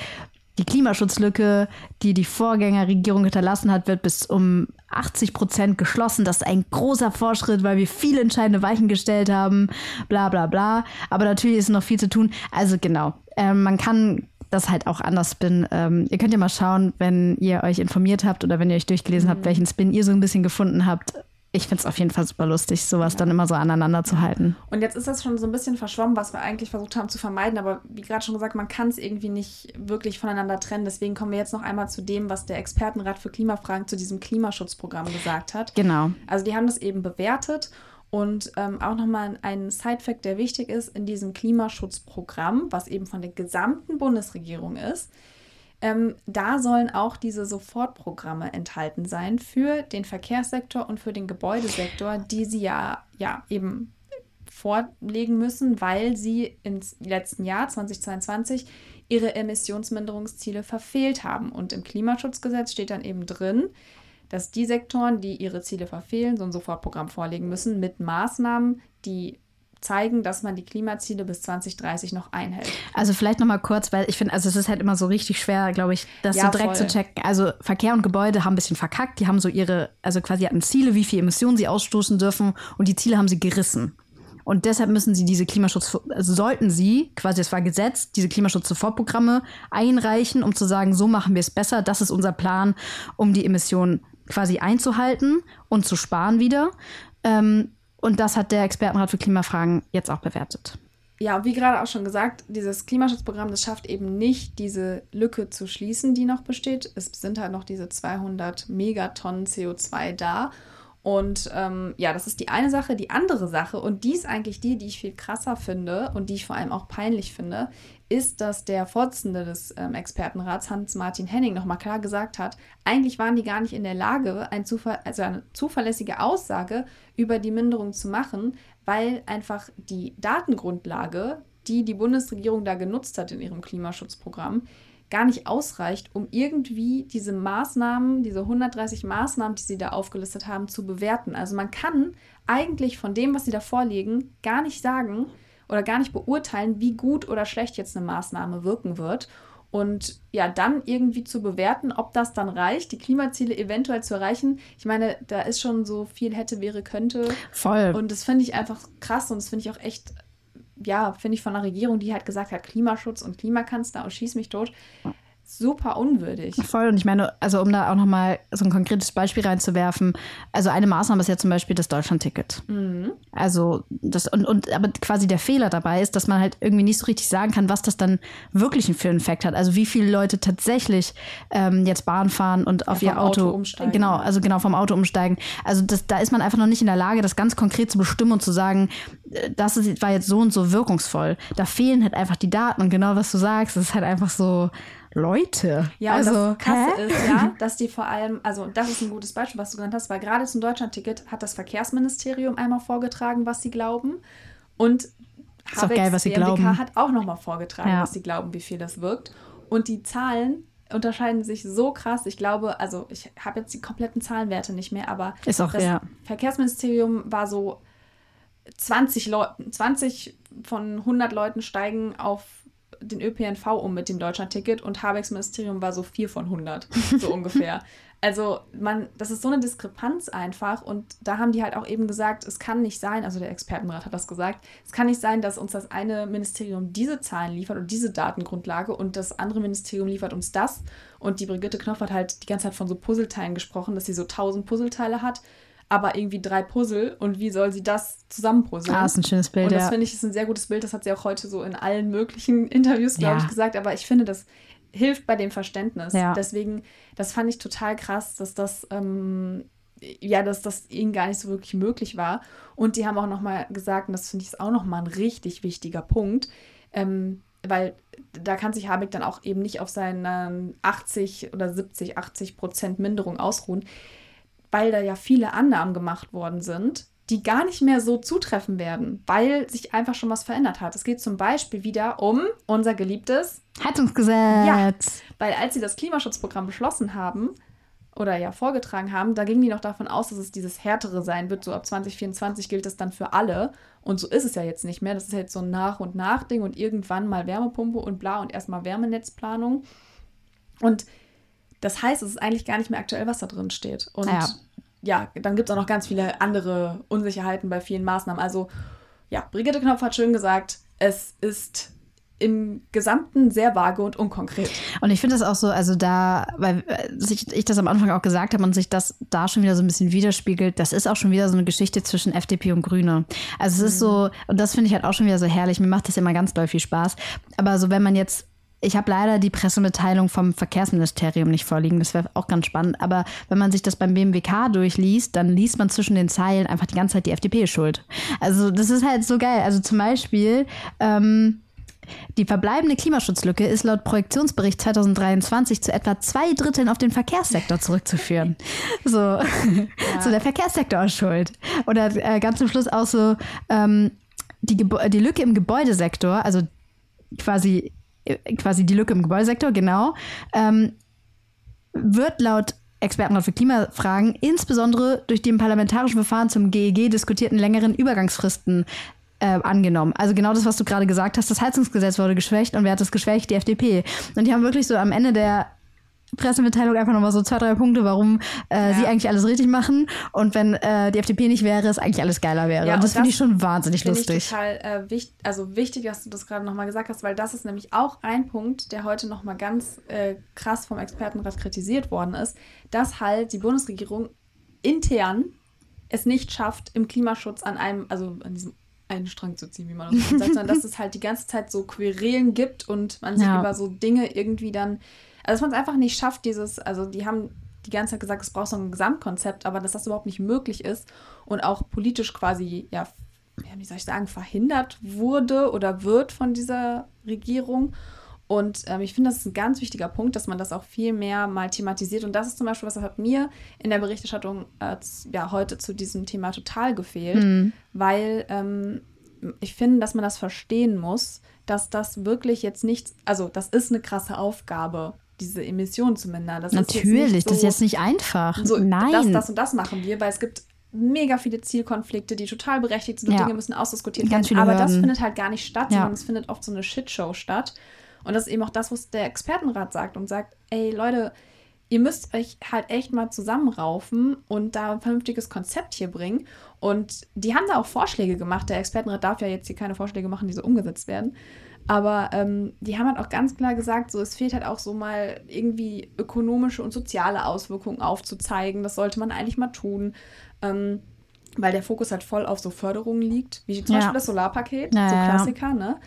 die Klimaschutzlücke, die die Vorgängerregierung hinterlassen hat, wird bis um 80 Prozent geschlossen. Das ist ein großer Fortschritt, weil wir viele entscheidende Weichen gestellt haben. Bla bla bla. Aber natürlich ist noch viel zu tun. Also genau, ähm, man kann das halt auch anders spinnen. Ähm, ihr könnt ja mal schauen, wenn ihr euch informiert habt oder wenn ihr euch durchgelesen habt, welchen Spin ihr so ein bisschen gefunden habt. Ich finde es auf jeden Fall super lustig, sowas dann immer so aneinander zu halten. Und jetzt ist das schon so ein bisschen verschwommen, was wir eigentlich versucht haben zu vermeiden. Aber wie gerade schon gesagt, man kann es irgendwie nicht wirklich voneinander trennen. Deswegen kommen wir jetzt noch einmal zu dem, was der Expertenrat für Klimafragen zu diesem Klimaschutzprogramm gesagt hat. Genau. Also die haben das eben bewertet und ähm, auch nochmal ein Side-Fact, der wichtig ist, in diesem Klimaschutzprogramm, was eben von der gesamten Bundesregierung ist, ähm, da sollen auch diese Sofortprogramme enthalten sein für den Verkehrssektor und für den Gebäudesektor, die sie ja, ja eben vorlegen müssen, weil sie im letzten Jahr 2022 ihre Emissionsminderungsziele verfehlt haben. Und im Klimaschutzgesetz steht dann eben drin, dass die Sektoren, die ihre Ziele verfehlen, so ein Sofortprogramm vorlegen müssen mit Maßnahmen, die zeigen, dass man die Klimaziele bis 2030 noch einhält. Also vielleicht noch mal kurz, weil ich finde, also es ist halt immer so richtig schwer, glaube ich, das Ja, so direkt voll. zu checken. Also Verkehr und Gebäude haben ein bisschen verkackt. Die haben so ihre, also quasi hatten Ziele, wie viel Emissionen sie ausstoßen dürfen und die Ziele haben sie gerissen. Und deshalb müssen sie diese Klimaschutz, also sollten sie, quasi es war Gesetz, diese Klimaschutzsofortprogramme einreichen, um zu sagen, so machen wir es besser, das ist unser Plan, um die Emissionen quasi einzuhalten und zu sparen wieder. Ähm, und das hat der Expertenrat für Klimafragen jetzt auch bewertet. Ja, wie gerade auch schon gesagt, dieses Klimaschutzprogramm, das schafft eben nicht, diese Lücke zu schließen, die noch besteht. Es sind halt noch diese 200 Megatonnen CO2 da. Und ähm, ja, das ist die eine Sache. Die andere Sache, und die ist eigentlich die, die ich viel krasser finde und die ich vor allem auch peinlich finde, ist, dass der Vorsitzende des ähm, Expertenrats, Hans-Martin Henning, nochmal klar gesagt hat, eigentlich waren die gar nicht in der Lage, ein Zuver also eine zuverlässige Aussage über die Minderung zu machen, weil einfach die Datengrundlage, die die Bundesregierung da genutzt hat in ihrem Klimaschutzprogramm, gar nicht ausreicht, um irgendwie diese Maßnahmen, diese 130 Maßnahmen, die sie da aufgelistet haben, zu bewerten. Also man kann eigentlich von dem, was sie da vorlegen, gar nicht sagen oder gar nicht beurteilen, wie gut oder schlecht jetzt eine Maßnahme wirken wird. Und ja, dann irgendwie zu bewerten, ob das dann reicht, die Klimaziele eventuell zu erreichen. Ich meine, da ist schon so viel hätte, wäre, könnte. Voll. Und das finde ich einfach krass und das finde ich auch echt ja, finde ich, von einer Regierung, die halt gesagt hat, Klimaschutz und Klimakanzler und schieß mich tot, super unwürdig. Voll. Und ich meine, also um da auch nochmal so ein konkretes Beispiel reinzuwerfen, also eine Maßnahme ist ja zum Beispiel das Deutschlandticket. Mhm. Also das, und, und aber quasi der Fehler dabei ist, dass man halt irgendwie nicht so richtig sagen kann, was das dann wirklich für einen Effekt hat. Also wie viele Leute tatsächlich ähm, jetzt Bahn fahren und auf Ja, ihr vom Auto Auto, umsteigen. genau, also genau vom Auto umsteigen. Also das, da ist man einfach noch nicht in der Lage, das ganz konkret zu bestimmen und zu sagen, äh, das ist, war jetzt so und so wirkungsvoll. Da fehlen halt einfach die Daten und genau was du sagst, das ist halt einfach so Leute. Ja, also, und das Krasse hä? ist ja, dass die vor allem, also das ist ein gutes Beispiel, was du genannt hast, weil gerade zum Deutschlandticket hat das Verkehrsministerium einmal vorgetragen, was sie glauben. Und auch geil, was sie BMWK glauben. hat auch nochmal vorgetragen, Ja. was sie glauben, wie viel das wirkt. Und die Zahlen unterscheiden sich so krass. Ich glaube, also ich habe jetzt die kompletten Zahlenwerte nicht mehr, aber Ist auch, das ja. Verkehrsministerium war so 20 Leuten, 20 von 100 Leuten steigen auf den ÖPNV um mit dem Deutschlandticket und Habecks Ministerium war so 4 von 100, so ungefähr. Also man, das ist so eine Diskrepanz einfach und da haben die halt auch eben gesagt, es kann nicht sein, also der Expertenrat hat das gesagt, es kann nicht sein, dass uns das eine Ministerium diese Zahlen liefert und diese Datengrundlage und das andere Ministerium liefert uns das und die Brigitte Knopf hat halt die ganze Zeit von so Puzzleteilen gesprochen, dass sie so 1000 Puzzleteile hat, aber irgendwie drei Puzzle und wie soll sie das zusammenpuzzeln? Ah, ist ein schönes Bild, Und das ja. finde ich ist ein sehr gutes Bild. Das hat sie auch heute so in allen möglichen Interviews, glaube Ja. ich, gesagt. Aber ich finde, das hilft bei dem Verständnis. Ja. Deswegen, das fand ich total krass, dass das, ähm, ja, dass das ihnen gar nicht so wirklich möglich war. Und die haben auch nochmal gesagt, und das finde ich ist auch nochmal ein richtig wichtiger Punkt, ähm, weil da kann sich Habeck dann auch eben nicht auf seinen 80 oder 70, 80 Prozent Minderung ausruhen, weil da ja viele Annahmen gemacht worden sind, die gar nicht mehr so zutreffen werden, weil sich einfach schon was verändert hat. Es geht zum Beispiel wieder um unser geliebtes, Heizungsgesetz. weil als sie das Klimaschutzprogramm beschlossen haben oder ja vorgetragen haben, da gingen die noch davon aus, dass es dieses härtere sein wird. So ab 2024 gilt das dann für alle. Und so ist es ja jetzt nicht mehr. Das ist jetzt so ein Nach- und Nach-Ding und irgendwann mal Wärmepumpe und bla und erstmal Wärmenetzplanung. Und das heißt, es ist eigentlich gar nicht mehr aktuell, was da drin steht. Und Ja. ja, dann gibt es auch noch ganz viele andere Unsicherheiten bei vielen Maßnahmen. Also, ja, Brigitte Knopf hat schön gesagt, es ist im Gesamten sehr vage und unkonkret. Und ich finde das auch so, also da, weil äh, sich, ich das am Anfang auch gesagt habe und sich das da schon wieder so ein bisschen widerspiegelt, das ist auch schon wieder so eine Geschichte zwischen FDP und Grüne. Also es ist so, und das finde ich halt auch schon wieder so herrlich, mir macht das immer ganz doll viel Spaß. Aber so, wenn man jetzt ich habe leider die Pressemitteilung vom Verkehrsministerium nicht vorliegen, das wäre auch ganz spannend. Aber wenn man sich das beim BMWK durchliest, dann liest man zwischen den Zeilen einfach die ganze Zeit, die FDP ist schuld. Also das ist halt so geil. Also zum Beispiel, ähm, die verbleibende Klimaschutzlücke ist laut Projektionsbericht 2023 zu etwa zwei Dritteln auf den Verkehrssektor zurückzuführen. so, so der Verkehrssektor ist schuld. Oder äh, ganz zum Schluss auch so ähm, die, die Lücke im Gebäudesektor, also quasi, quasi die Lücke im Gebäudesektor, genau, ähm, wird laut Expertenrat für Klimafragen insbesondere durch die im parlamentarischen Verfahren zum GEG diskutierten längeren Übergangsfristen äh, angenommen. Also genau das, was du gerade gesagt hast, das Heizungsgesetz wurde geschwächt und wer hat das geschwächt? Die FDP. Und die haben wirklich so am Ende der Pressemitteilung einfach nochmal so zwei, drei Punkte, warum äh, Ja. sie eigentlich alles richtig machen und wenn äh, die FDP nicht wäre, es eigentlich alles geiler wäre. Ja, und das finde ich schon wahnsinnig lustig. ich total äh, wichtig, also wichtig, dass du das gerade nochmal gesagt hast, weil das ist nämlich auch ein Punkt, der heute nochmal ganz äh, krass vom Expertenrat kritisiert worden ist, dass halt die Bundesregierung intern es nicht schafft, im Klimaschutz an einem, also an diesem einen Strang zu ziehen, wie man das sagt, sondern dass es halt die ganze Zeit so Querelen gibt und man sich Ja. über so Dinge irgendwie dann, also dass man es einfach nicht schafft, dieses, also die haben die ganze Zeit gesagt, es braucht so ein Gesamtkonzept, aber dass das überhaupt nicht möglich ist und auch politisch quasi, ja, wie soll ich sagen, verhindert wurde oder wird von dieser Regierung. Und ähm, ich finde, das ist ein ganz wichtiger Punkt, dass man das auch viel mehr mal thematisiert. Und das ist zum Beispiel, was hat mir in der Berichterstattung äh, ja, heute zu diesem Thema total gefehlt, weil ähm, ich finde, dass man das verstehen muss, dass das wirklich jetzt nicht, also das ist eine krasse Aufgabe, diese Emissionen zu mindern. Das ist Natürlich, nicht das ist so- jetzt nicht einfach. so, Nein. das, das und das machen wir, weil es gibt mega viele Zielkonflikte, die total berechtigt sind und Ja. Dinge müssen ausdiskutiert Ganz werden. Aber das Hürden. findet halt gar nicht statt, Ja. sondern es findet oft so eine Shitshow statt. Und das ist eben auch das, was der Expertenrat sagt und sagt, ey Leute, ihr müsst euch halt echt mal zusammenraufen und da ein vernünftiges Konzept hier bringen. Und die haben da auch Vorschläge gemacht. Der Expertenrat darf ja jetzt hier keine Vorschläge machen, die so umgesetzt werden. Aber ähm, die haben halt auch ganz klar gesagt, so es fehlt halt auch so mal irgendwie ökonomische und soziale Auswirkungen aufzuzeigen. Das sollte man eigentlich mal tun. Ähm, weil der Fokus halt voll auf so Förderungen liegt, wie zum Ja. Beispiel das Solarpaket, Ja, so ja, ja. Klassiker, ne?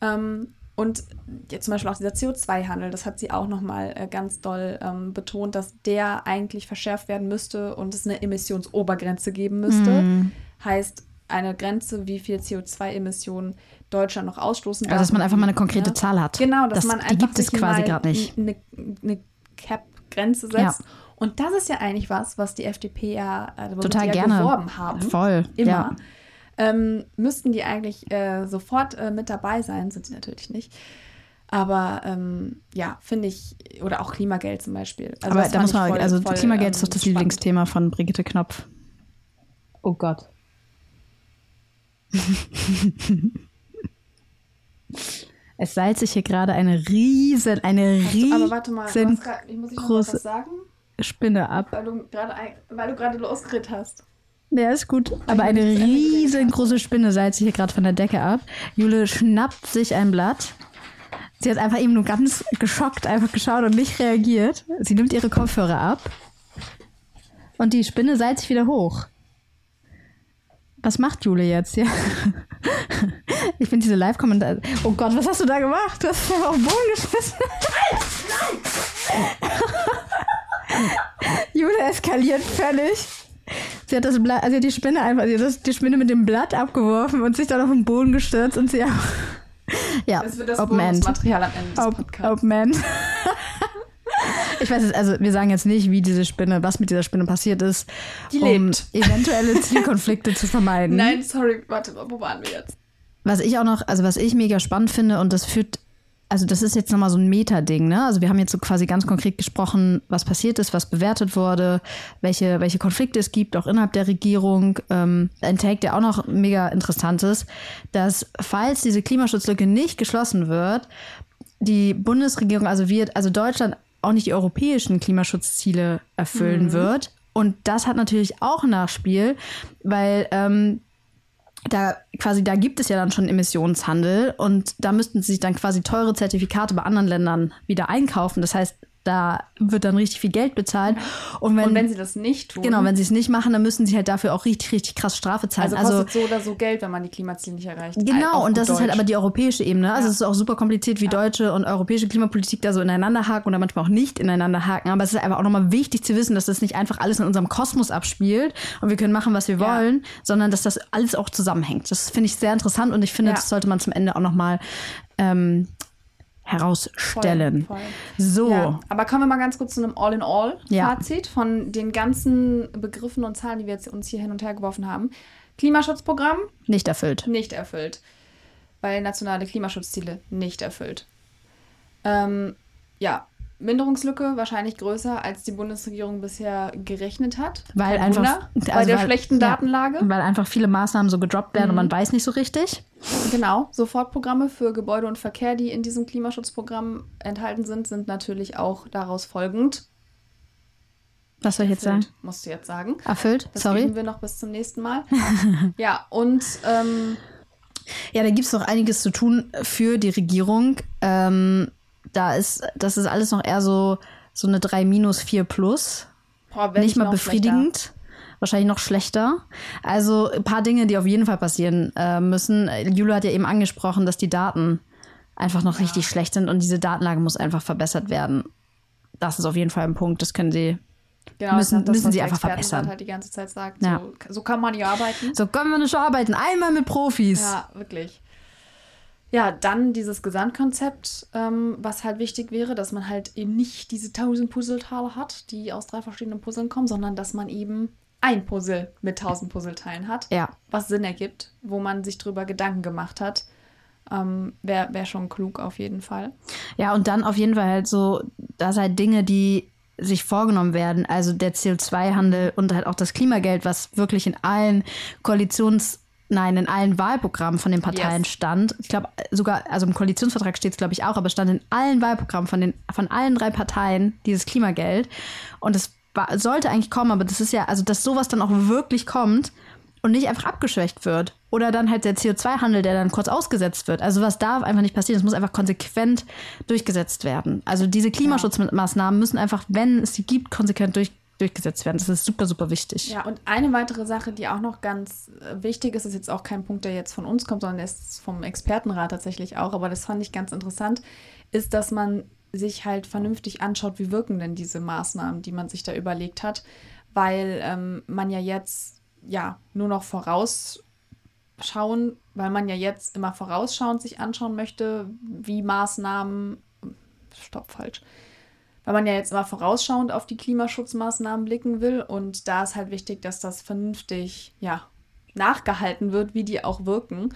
Ähm, und jetzt zum Beispiel auch dieser CO2-Handel, das hat sie auch nochmal äh, ganz doll ähm, betont, dass der eigentlich verschärft werden müsste und es eine Emissionsobergrenze geben müsste. Mhm. Heißt, eine Grenze, wie viel CO2-Emissionen Deutschland noch ausstoßen Also, dass man einfach mal eine konkrete ne? Zahl hat. Genau, dass Das- man die einfach gibt es quasi mal grad nicht. Eine, eine Cap-Grenze setzt. Und das ist ja eigentlich was, was die FDP ja, äh, Total die ja gerne. geworben haben. Voll. Immer. Ja. Ähm, müssten die eigentlich äh, sofort äh, mit dabei sein, sind sie natürlich nicht. Aber ähm, ja, finde ich, oder auch Klimageld zum Beispiel. Also Aber da muss man, voll- also voll, Klimageld ist ähm, doch das spannend. Lieblingsthema von Brigitte Knopf. Oh Gott. Es salzt sich hier gerade eine riesen, eine riesen Aber warte mal, grad, ich muss ich noch große- was sagen, Spinne ab. weil du gerade losgeredet hast. Ja, ist gut. Aber eine riesengroße Spinne salzt sich hier gerade von der Decke ab. Jule schnappt sich ein Blatt. Sie hat einfach eben nur ganz geschockt einfach geschaut und nicht reagiert. Sie nimmt ihre Kopfhörer ab. Und die Spinne salzt sich wieder hoch. Was macht Jule jetzt? Ja. Ich finde diese Live-Kommentare. Oh Gott, was hast du da gemacht? Du hast einfach auf den Boden geschmissen. Jule eskaliert völlig. Sie hat das Blatt, also die Spinne einfach, sie hat das, die Spinne mit dem Blatt abgeworfen und sich dann auf den Boden gestürzt und sie auch. Ja, Das wird das Open. Bonusmaterial am Ende des Op- Podcasts. Open. Ich weiß es, also wir sagen jetzt nicht, wie diese Spinne, was mit dieser Spinne passiert ist, Die um lebt. eventuelle Zielkonflikte zu vermeiden. Nein, sorry, warte mal, wo waren wir jetzt? Was ich auch noch, also was ich mega spannend finde und das führt, also das ist jetzt nochmal so ein Meta-Ding, ne? Also wir haben jetzt so quasi ganz konkret gesprochen, was passiert ist, was bewertet wurde, welche, welche Konflikte es gibt, auch innerhalb der Regierung. Ähm, ein Take, der auch noch mega interessant ist, dass falls diese Klimaschutzlücke nicht geschlossen wird, die Bundesregierung, also wird, also Deutschland auch nicht die europäischen Klimaschutzziele erfüllen wird. Und das hat natürlich auch ein Nachspiel, weil ähm, da quasi, da gibt es ja dann schon Emissionshandel und da müssten sie sich dann quasi teure Zertifikate bei anderen Ländern wieder einkaufen. Das heißt, da wird dann richtig viel Geld bezahlt. Und wenn, Und wenn sie das nicht tun, genau, wenn sie es nicht machen, dann müssen sie halt dafür auch richtig, richtig krass Strafe zahlen. also Also, kostet so oder so Geld, wenn man die Klimaziele nicht erreicht. Genau, und das gut ist halt Deutsch. aber die europäische Ebene. Also Ja. es ist auch super kompliziert, wie deutsche und europäische Klimapolitik da so ineinander haken oder manchmal auch nicht ineinander haken. Aber es ist einfach auch nochmal wichtig zu wissen, dass das nicht einfach alles in unserem Kosmos abspielt und wir können machen, was wir Ja. wollen, sondern dass das alles auch zusammenhängt. Das finde ich sehr interessant und ich finde, Ja. das sollte man zum Ende auch nochmal ähm, herausstellen. Voll, voll. So. Ja, aber kommen wir mal ganz kurz zu einem Ja. All-in-All-Fazit von den ganzen Begriffen und Zahlen, die wir jetzt uns hier hin und her geworfen haben. Klimaschutzprogramm Nicht erfüllt. nicht erfüllt, weil nationale Klimaschutzziele nicht erfüllt. Ähm, ja, Minderungslücke wahrscheinlich größer, als die Bundesregierung bisher gerechnet hat. Weil Kein einfach Wunder, bei also der weil- schlechten ja, Datenlage. Weil einfach viele Maßnahmen so gedroppt werden und Mhm. man weiß nicht so richtig. Genau, Sofortprogramme für Gebäude und Verkehr, die in diesem Klimaschutzprogramm enthalten sind, sind natürlich auch daraus folgend. Was soll ich jetzt sagen? Erfüllt, musst du jetzt sagen. Erfüllt? Das Sorry. üben wir noch bis zum nächsten Mal. ja, und ähm, Ja, da gibt es noch einiges zu tun für die Regierung. Ähm, da ist, das ist alles noch eher so, so eine 3 minus 4 plus. boah, Nicht mal befriedigend. Wahrscheinlich noch schlechter. Also ein paar Dinge, die auf jeden Fall passieren äh, müssen. Jule hat ja eben angesprochen, dass die Daten einfach noch richtig schlecht sind und diese Datenlage muss einfach verbessert werden. Das ist auf jeden Fall ein Punkt, das können sie. Genau, müssen- das, müssen sie einfach Expertenrat verbessern. halt die ganze Zeit sagt. Ja. So, so kann man ja arbeiten. So können wir nicht arbeiten. Einmal mit Profis. Ja, wirklich. Ja, dann dieses Gesamtkonzept, ähm, was halt wichtig wäre, dass man halt eben nicht diese tausend Puzzleteile hat, die aus drei verschiedenen Puzzlen kommen, sondern dass man eben ein Puzzle mit tausend Puzzleteilen hat, Ja. was Sinn ergibt, wo man sich drüber Gedanken gemacht hat. Ähm, Wäre wär schon klug auf jeden Fall. Ja, und dann auf jeden Fall halt so, dass halt Dinge, die sich vorgenommen werden, also der CO2-Handel und halt auch das Klimageld, was wirklich in allen Koalitions- nein, in allen Wahlprogrammen von den Parteien Yes. stand. Ich glaube, sogar, also im Koalitionsvertrag steht es, glaube ich, auch, aber es stand in allen Wahlprogrammen von, den, von allen drei Parteien dieses Klimageld. Und es war, sollte eigentlich kommen, aber das ist ja, also dass sowas dann auch wirklich kommt und nicht einfach abgeschwächt wird. Oder dann halt der CO2-Handel, der dann kurz ausgesetzt wird. Also was darf einfach nicht passieren. Es muss einfach konsequent durchgesetzt werden. Also diese Klimaschutzmaßnahmen müssen einfach, wenn es sie gibt, konsequent durchgesetzt durchgesetzt werden. Das ist super, super wichtig. Ja, und eine weitere Sache, die auch noch ganz äh, wichtig ist, ist jetzt auch kein Punkt, der jetzt von uns kommt, sondern der ist vom Expertenrat tatsächlich auch, aber das fand ich ganz interessant, ist, dass man sich halt vernünftig anschaut, wie wirken denn diese Maßnahmen, die man sich da überlegt hat, weil ähm, man ja jetzt ja nur noch vorausschauen, weil man ja jetzt immer vorausschauend sich anschauen möchte, wie Maßnahmen, stopp, falsch, weil man ja jetzt immer vorausschauend auf die Klimaschutzmaßnahmen blicken will. Und da ist halt wichtig, dass das vernünftig, ja, nachgehalten wird, wie die auch wirken.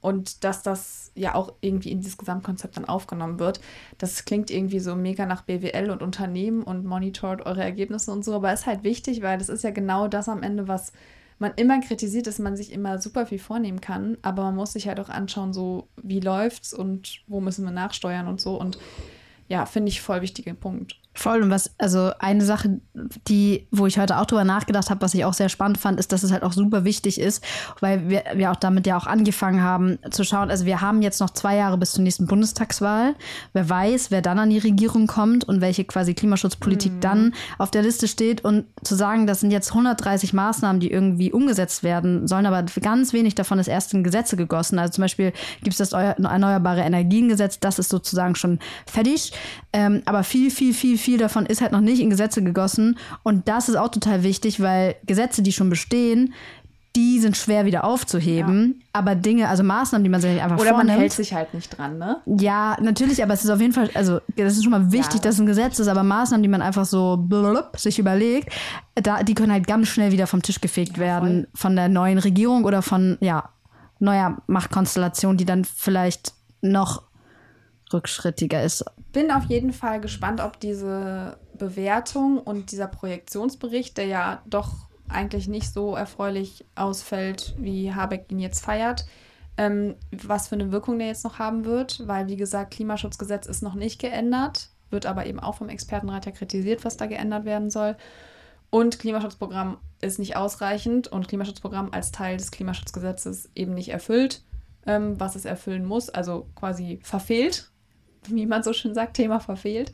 Und dass das ja auch irgendwie in dieses Gesamtkonzept dann aufgenommen wird. Das klingt irgendwie so mega nach BWL und Unternehmen und monitort eure Ergebnisse und so, aber ist halt wichtig, weil das ist ja genau das am Ende, was man immer kritisiert, dass man sich immer super viel vornehmen kann, aber man muss sich halt auch anschauen, so wie läuft's und wo müssen wir nachsteuern und so. Und ja, finde ich voll wichtiger Punkt. Voll. Und was, also eine Sache, die, wo ich heute auch drüber nachgedacht habe, was ich auch sehr spannend fand, ist, dass es halt auch super wichtig ist, weil wir, wir auch damit ja auch angefangen haben zu schauen. Also wir haben jetzt noch zwei Jahre bis zur nächsten Bundestagswahl. Wer weiß, wer dann an die Regierung kommt und welche quasi Klimaschutzpolitik mhm. dann auf der Liste steht. Und zu sagen, das sind jetzt 130 Maßnahmen, die irgendwie umgesetzt werden, sollen aber ganz wenig davon ist erst in Gesetze gegossen. Also zum Beispiel gibt es das Erneuerbare Energiengesetz, das ist sozusagen schon fertig. Ähm, aber viel, viel, viel, viel davon ist halt noch nicht in Gesetze gegossen. Und das ist auch total wichtig, weil Gesetze, die schon bestehen, die sind schwer wieder aufzuheben. Ja. Aber Dinge, also Maßnahmen, die man sich einfach Oder vornimmt. Oder man hält sich halt nicht dran, ne? Ja, natürlich, aber es ist auf jeden Fall, also das ist schon mal wichtig, ja. dass es ein Gesetz ist, aber Maßnahmen, die man einfach so blub, sich überlegt, da, die können halt ganz schnell wieder vom Tisch gefegt ja, werden von der neuen Regierung oder von, ja, neuer Machtkonstellation, die dann vielleicht noch rückschrittiger ist. Bin auf jeden Fall gespannt, ob diese Bewertung und dieser Projektionsbericht, der ja doch eigentlich nicht so erfreulich ausfällt, wie Habeck ihn jetzt feiert, ähm, was für eine Wirkung der jetzt noch haben wird, weil wie gesagt, Klimaschutzgesetz ist noch nicht geändert, wird aber eben auch vom Expertenrat ja kritisiert, was da geändert werden soll. Und Klimaschutzprogramm ist nicht ausreichend und Klimaschutzprogramm als Teil des Klimaschutzgesetzes eben nicht erfüllt, ähm, was es erfüllen muss, also quasi verfehlt wie man so schön sagt, Thema verfehlt.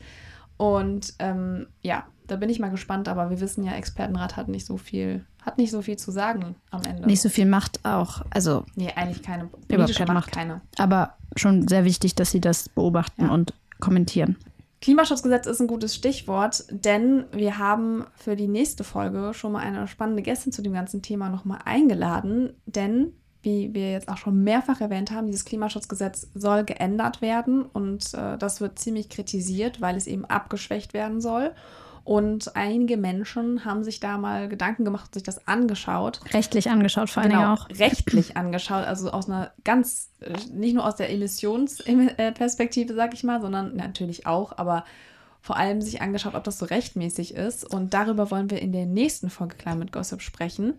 Und ähm, ja, da bin ich mal gespannt, aber wir wissen ja, Expertenrat hat nicht so viel, hat nicht so viel zu sagen am Ende. Nicht so viel Macht auch. Also. Nee, eigentlich keine. Überhaupt keine Macht. Keine. Aber schon sehr wichtig, dass sie das beobachten ja. und kommentieren. Klimaschutzgesetz ist ein gutes Stichwort, denn wir haben für die nächste Folge schon mal eine spannende Gästin zu dem ganzen Thema nochmal eingeladen, denn wie wir jetzt auch schon mehrfach erwähnt haben, dieses Klimaschutzgesetz soll geändert werden und äh, das wird ziemlich kritisiert, weil es eben abgeschwächt werden soll. Und einige Menschen haben sich da mal Gedanken gemacht sich das angeschaut. Rechtlich angeschaut, vor allem genau, auch. Rechtlich angeschaut, also aus einer ganz, äh, nicht nur aus der Emissionsperspektive, sag ich mal, sondern natürlich auch, aber vor allem sich angeschaut, ob das so rechtmäßig ist. Und darüber wollen wir in der nächsten Folge Climate Gossip sprechen.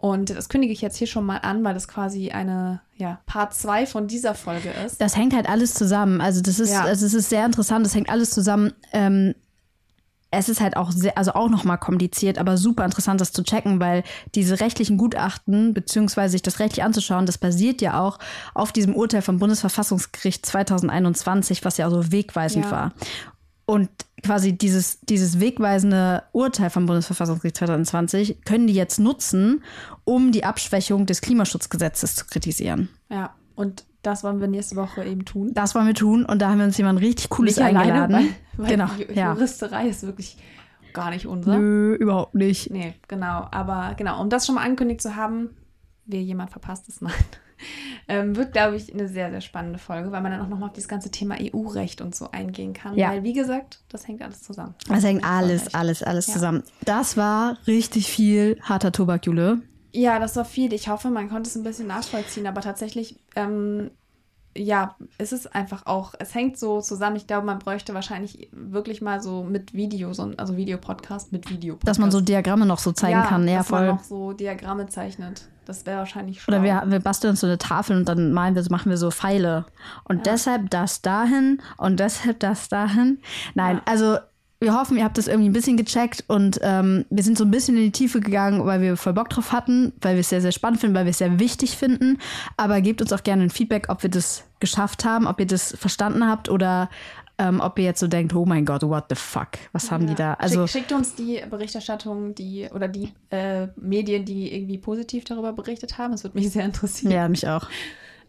Und das kündige ich jetzt hier schon mal an, weil das quasi eine ja, Part 2 von dieser Folge ist. Das hängt halt alles zusammen. Also das ist, ja. also es ist sehr interessant, das hängt alles zusammen. Ähm, es ist halt auch sehr, also auch nochmal kompliziert, aber super interessant, das zu checken, weil diese rechtlichen Gutachten, beziehungsweise sich das rechtlich anzuschauen, das basiert ja auch auf diesem Urteil vom Bundesverfassungsgericht 2021, was ja so wegweisend ja. war. Und quasi dieses, dieses wegweisende Urteil vom Bundesverfassungsgericht 2020 können die jetzt nutzen, um die Abschwächung des Klimaschutzgesetzes zu kritisieren. Ja, und das wollen wir nächste Woche eben tun. Das wollen wir tun und da haben wir uns jemand richtig Cooles nicht eingeladen. Alleine, weil, weil genau, ja. Juristerei ist wirklich gar nicht unser. Nö, überhaupt nicht. Nee, genau. Aber genau, um das schon mal angekündigt zu haben, wer jemand verpasst ist, nein. Ähm, wird, glaube ich, eine sehr, sehr spannende Folge, weil man dann auch nochmal auf das ganze Thema EU-Recht und so eingehen kann. Ja. Weil, wie gesagt, das hängt alles zusammen. Das hängt alles, alles, alles ja. zusammen. Das war richtig viel harter Tobak, Jule. Ja, das war viel. Ich hoffe, man konnte es ein bisschen nachvollziehen, aber tatsächlich ähm, ja, es ist einfach auch, es hängt so zusammen. Ich glaube, man bräuchte wahrscheinlich wirklich mal so mit Video, so, also Videopodcast mit Video. Dass man so Diagramme noch so zeigen ja, kann. Ja, dass voll. man noch so Diagramme zeichnet. Das wäre wahrscheinlich schon. Oder wir, wir basteln uns so eine Tafel und dann malen wir, machen wir so Pfeile. Und ja. deshalb das dahin und deshalb das dahin. Nein, ja. also wir hoffen, ihr habt das irgendwie ein bisschen gecheckt und ähm, wir sind so ein bisschen in die Tiefe gegangen, weil wir voll Bock drauf hatten, weil wir es sehr, sehr spannend finden, weil wir es sehr wichtig finden. Aber gebt uns auch gerne ein Feedback, ob wir das geschafft haben, ob ihr das verstanden habt oder ähm, ob ihr jetzt so denkt, oh mein Gott, what the fuck, was haben die da? Also Schick, schickt uns die Berichterstattung, die oder die äh, Medien, die irgendwie positiv darüber berichtet haben. Das würde mich sehr interessieren. ja, mich auch.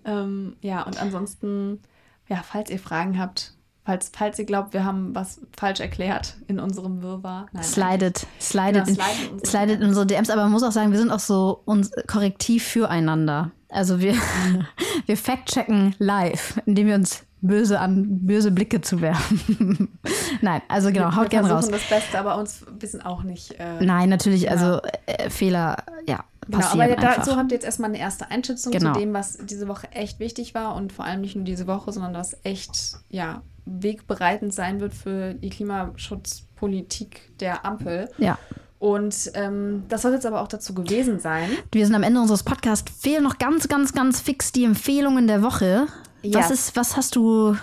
Ähm, ja, und ansonsten, ja, falls ihr Fragen habt, falls, falls ihr glaubt, wir haben was falsch erklärt in unserem Wirrwarr. Nein, Slidet, slidet, Genau, in, in slidet in unsere DMs, aber man muss auch sagen, wir sind auch so uns korrektiv füreinander. Also wir, wir fact-checken live, indem wir uns böse an böse Blicke zu werfen. Nein, also genau, haut wir gern versuchen raus. das Beste, aber uns wissen auch nicht. Äh, Nein, natürlich, Ja. also äh, Fehler, ja, Genau, passieren aber einfach. dazu habt ihr jetzt erstmal eine erste Einschätzung Genau. zu dem, was diese Woche echt wichtig war und vor allem nicht nur diese Woche, sondern was echt ja, wegbereitend sein wird für die Klimaschutzpolitik der Ampel. ja. Und ähm, das soll jetzt aber auch dazu gewesen sein. Wir sind am Ende unseres Podcasts. Fehlen noch ganz, ganz, ganz fix die Empfehlungen der Woche. Was, Yes. ist, was hast du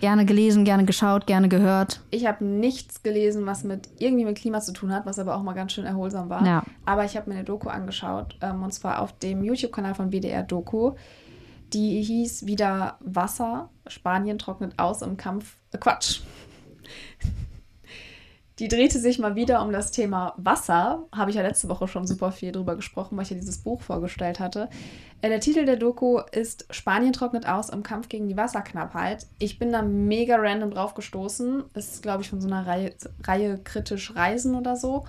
gerne gelesen, gerne geschaut, gerne gehört? Ich habe nichts gelesen, was mit irgendwie mit Klima zu tun hat, was aber auch mal ganz schön erholsam war. Ja. Aber ich habe mir eine Doku angeschaut, ähm, und zwar auf dem YouTube-Kanal von BDR Doku. Die hieß wieder Wasser. Spanien trocknet aus im Kampf. Äh, Quatsch. Die drehte sich mal wieder um das Thema Wasser. Habe ich ja letzte Woche schon super viel drüber gesprochen, weil ich ja dieses Buch vorgestellt hatte. Äh, der Titel der Doku ist Spanien trocknet aus im Kampf gegen die Wasserknappheit. Ich bin da mega random drauf gestoßen. Ist, glaube ich, von so einer Reihe, Reihe kritisch Reisen oder so.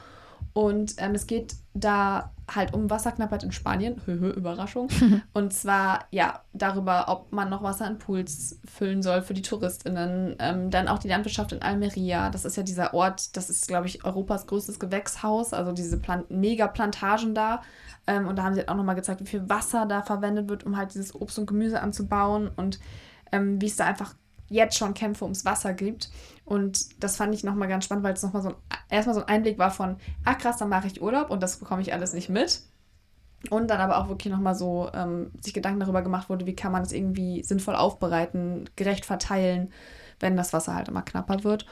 Und ähm, es geht da halt um Wasserknappheit in Spanien. Höhö, Überraschung. Und zwar, ja, darüber, ob man noch Wasser in Pools füllen soll für die TouristInnen. Ähm, dann auch die Landwirtschaft in Almeria. Das ist ja dieser Ort, das ist, glaube ich, Europas größtes Gewächshaus. Also diese Plant Mega-Plantagen da. Ähm, und da haben sie halt auch nochmal gezeigt, wie viel Wasser da verwendet wird, um halt dieses Obst und Gemüse anzubauen. Und ähm, wie es da einfach jetzt schon Kämpfe ums Wasser gibt. Und das fand ich nochmal ganz spannend, weil es nochmal so ein, erstmal so ein Einblick war von, ach krass, dann mache ich Urlaub und das bekomme ich alles nicht mit. Und dann aber auch wirklich nochmal so ähm, sich Gedanken darüber gemacht wurde, wie kann man es irgendwie sinnvoll aufbereiten, gerecht verteilen, wenn das Wasser halt immer knapper wird.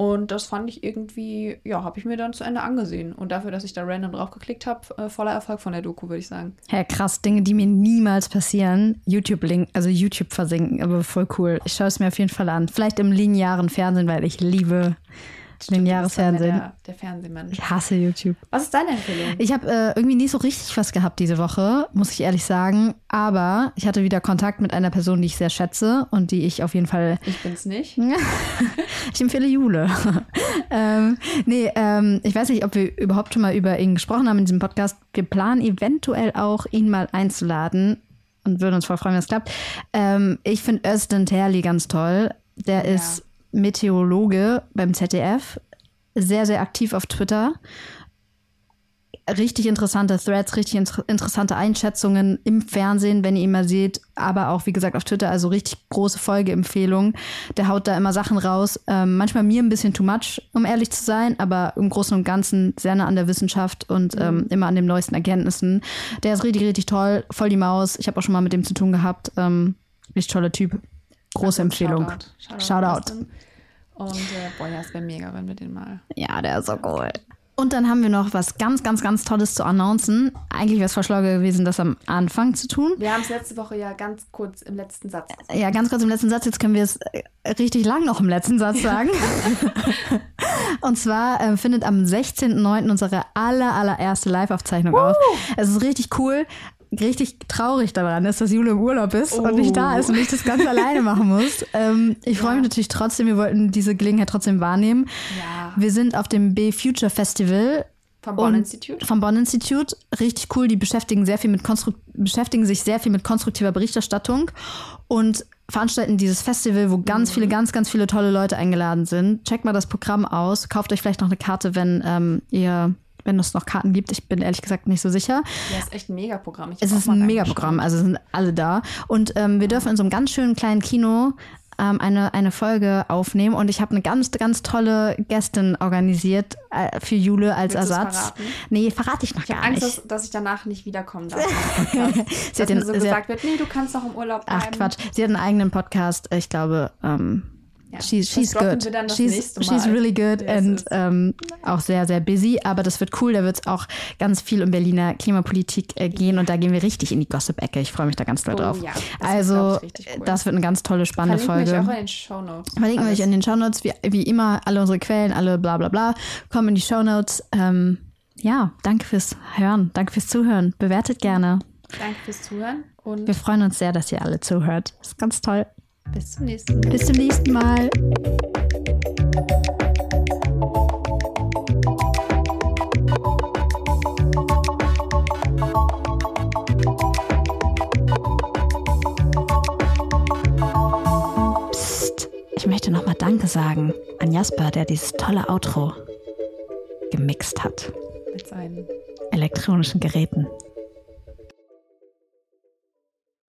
Und das fand ich irgendwie, ja, habe ich mir dann zu Ende angesehen. Und dafür, dass ich da random draufgeklickt habe, äh, voller Erfolg von der Doku, würde ich sagen. Ja, krass, Dinge, die mir niemals passieren. YouTube-Link, also YouTube versinken, aber voll cool. Ich schaue es mir auf jeden Fall an. Vielleicht im linearen Fernsehen, weil ich liebe lineares Du bist dann Fernsehen. Der, der Fernsehmensch. Ich hasse YouTube. Was ist deine Empfehlung? Ich habe äh, irgendwie nicht so richtig was gehabt diese Woche, muss ich ehrlich sagen. Aber ich hatte wieder Kontakt mit einer Person, die ich sehr schätze und die ich auf jeden Fall Ich bin's nicht. ich empfehle Jule. ähm, nee, ähm, ich weiß nicht, ob wir überhaupt schon mal über ihn gesprochen haben in diesem Podcast. Wir planen eventuell auch, ihn mal einzuladen und würden uns voll freuen, wenn es klappt. Ähm, ich finde Özden Terli ganz toll. Der Ja. ist Meteorologe beim ZDF, sehr, sehr aktiv auf Twitter. Richtig interessante Threads, richtig inter interessante Einschätzungen im Fernsehen, wenn ihr ihn mal seht, aber auch, wie gesagt, auf Twitter, also richtig große Folgeempfehlungen. Der haut da immer Sachen raus. Ähm, manchmal mir ein bisschen too much, um ehrlich zu sein, aber im Großen und Ganzen sehr nah an der Wissenschaft und ähm, immer an den neuesten Erkenntnissen. Der ist richtig, richtig toll, voll die Maus. Ich habe auch schon mal mit dem zu tun gehabt. Ähm, richtig toller Typ. Große Empfehlung. Shoutout. Shoutout. Shoutout. Und äh, boah, ja, es wäre mega, wenn wir den mal. Ja, der ist so cool. Und dann haben wir noch was ganz, ganz, ganz Tolles zu announcen. Eigentlich wäre es schlau gewesen, das am Anfang zu tun. Wir haben es letzte Woche ja ganz kurz im letzten Satz. Ja, ganz kurz im letzten Satz. Jetzt können wir es äh, richtig lang noch im letzten Satz sagen. Und zwar äh, findet am 16.09. unsere aller, allererste Live-Aufzeichnung auf. Es ist richtig cool. Richtig traurig daran ist, dass Jule im Urlaub ist und nicht da ist und ich das ganz alleine machen muss. Ähm, ich freue mich natürlich trotzdem. Wir wollten diese Gelegenheit trotzdem wahrnehmen. Ja. Wir sind auf dem B-Future Festival Vom Bonn Institute. Vom Bonn Institute. Richtig cool. Die beschäftigen, sehr viel mit Konstru beschäftigen sich sehr viel mit konstruktiver Berichterstattung und veranstalten dieses Festival, wo ganz viele, ganz, ganz viele tolle Leute eingeladen sind. Checkt mal das Programm aus. Kauft euch vielleicht noch eine Karte, wenn ähm, ihr, wenn es noch Karten gibt. Ich bin ehrlich gesagt nicht so sicher. Ja, ist echt ein Megaprogramm. Es ist ein Megaprogramm, also sind alle da. Und ähm, wir dürfen in so einem ganz schönen kleinen Kino ähm, eine, eine Folge aufnehmen. Und ich habe eine ganz, ganz tolle Gästin organisiert äh, für Jule als Willst Ersatz. verraten? Nee, verrate ich noch Ich habe gar Angst, nicht. dass, dass ich danach nicht wiederkommen darf. Sie dass hat den- so gesagt wird, nee, du kannst noch im Urlaub bleiben. Ach Quatsch, sie hat einen eigenen Podcast. Ich glaube, ähm, Ja, she's, she's good. she's she's really good and ähm, auch sehr, sehr busy. Aber das wird cool. Da wird es auch ganz viel um Berliner Klimapolitik äh, gehen und da gehen wir richtig in die Gossip-Ecke. Ich freue mich da ganz doll Oh drauf. ja, wird, also, richtig cool. das wird eine ganz tolle, spannende Verlinken Folge. mich auch in den Shownotes. Verlinken wir euch in den Shownotes, wie, wie immer, alle unsere Quellen, alle bla bla bla, kommen in die Shownotes. Ähm, ja, danke fürs Hören, danke fürs Zuhören. Bewertet gerne. Danke fürs Zuhören und Wir freuen uns sehr, dass ihr alle zuhört. ist ganz toll. Bis zum nächsten Mal. Bis zum nächsten Mal. Psst. Ich möchte nochmal Danke sagen an Jasper, der dieses tolle Outro gemixt hat. Mit seinen Elektronischen Geräten.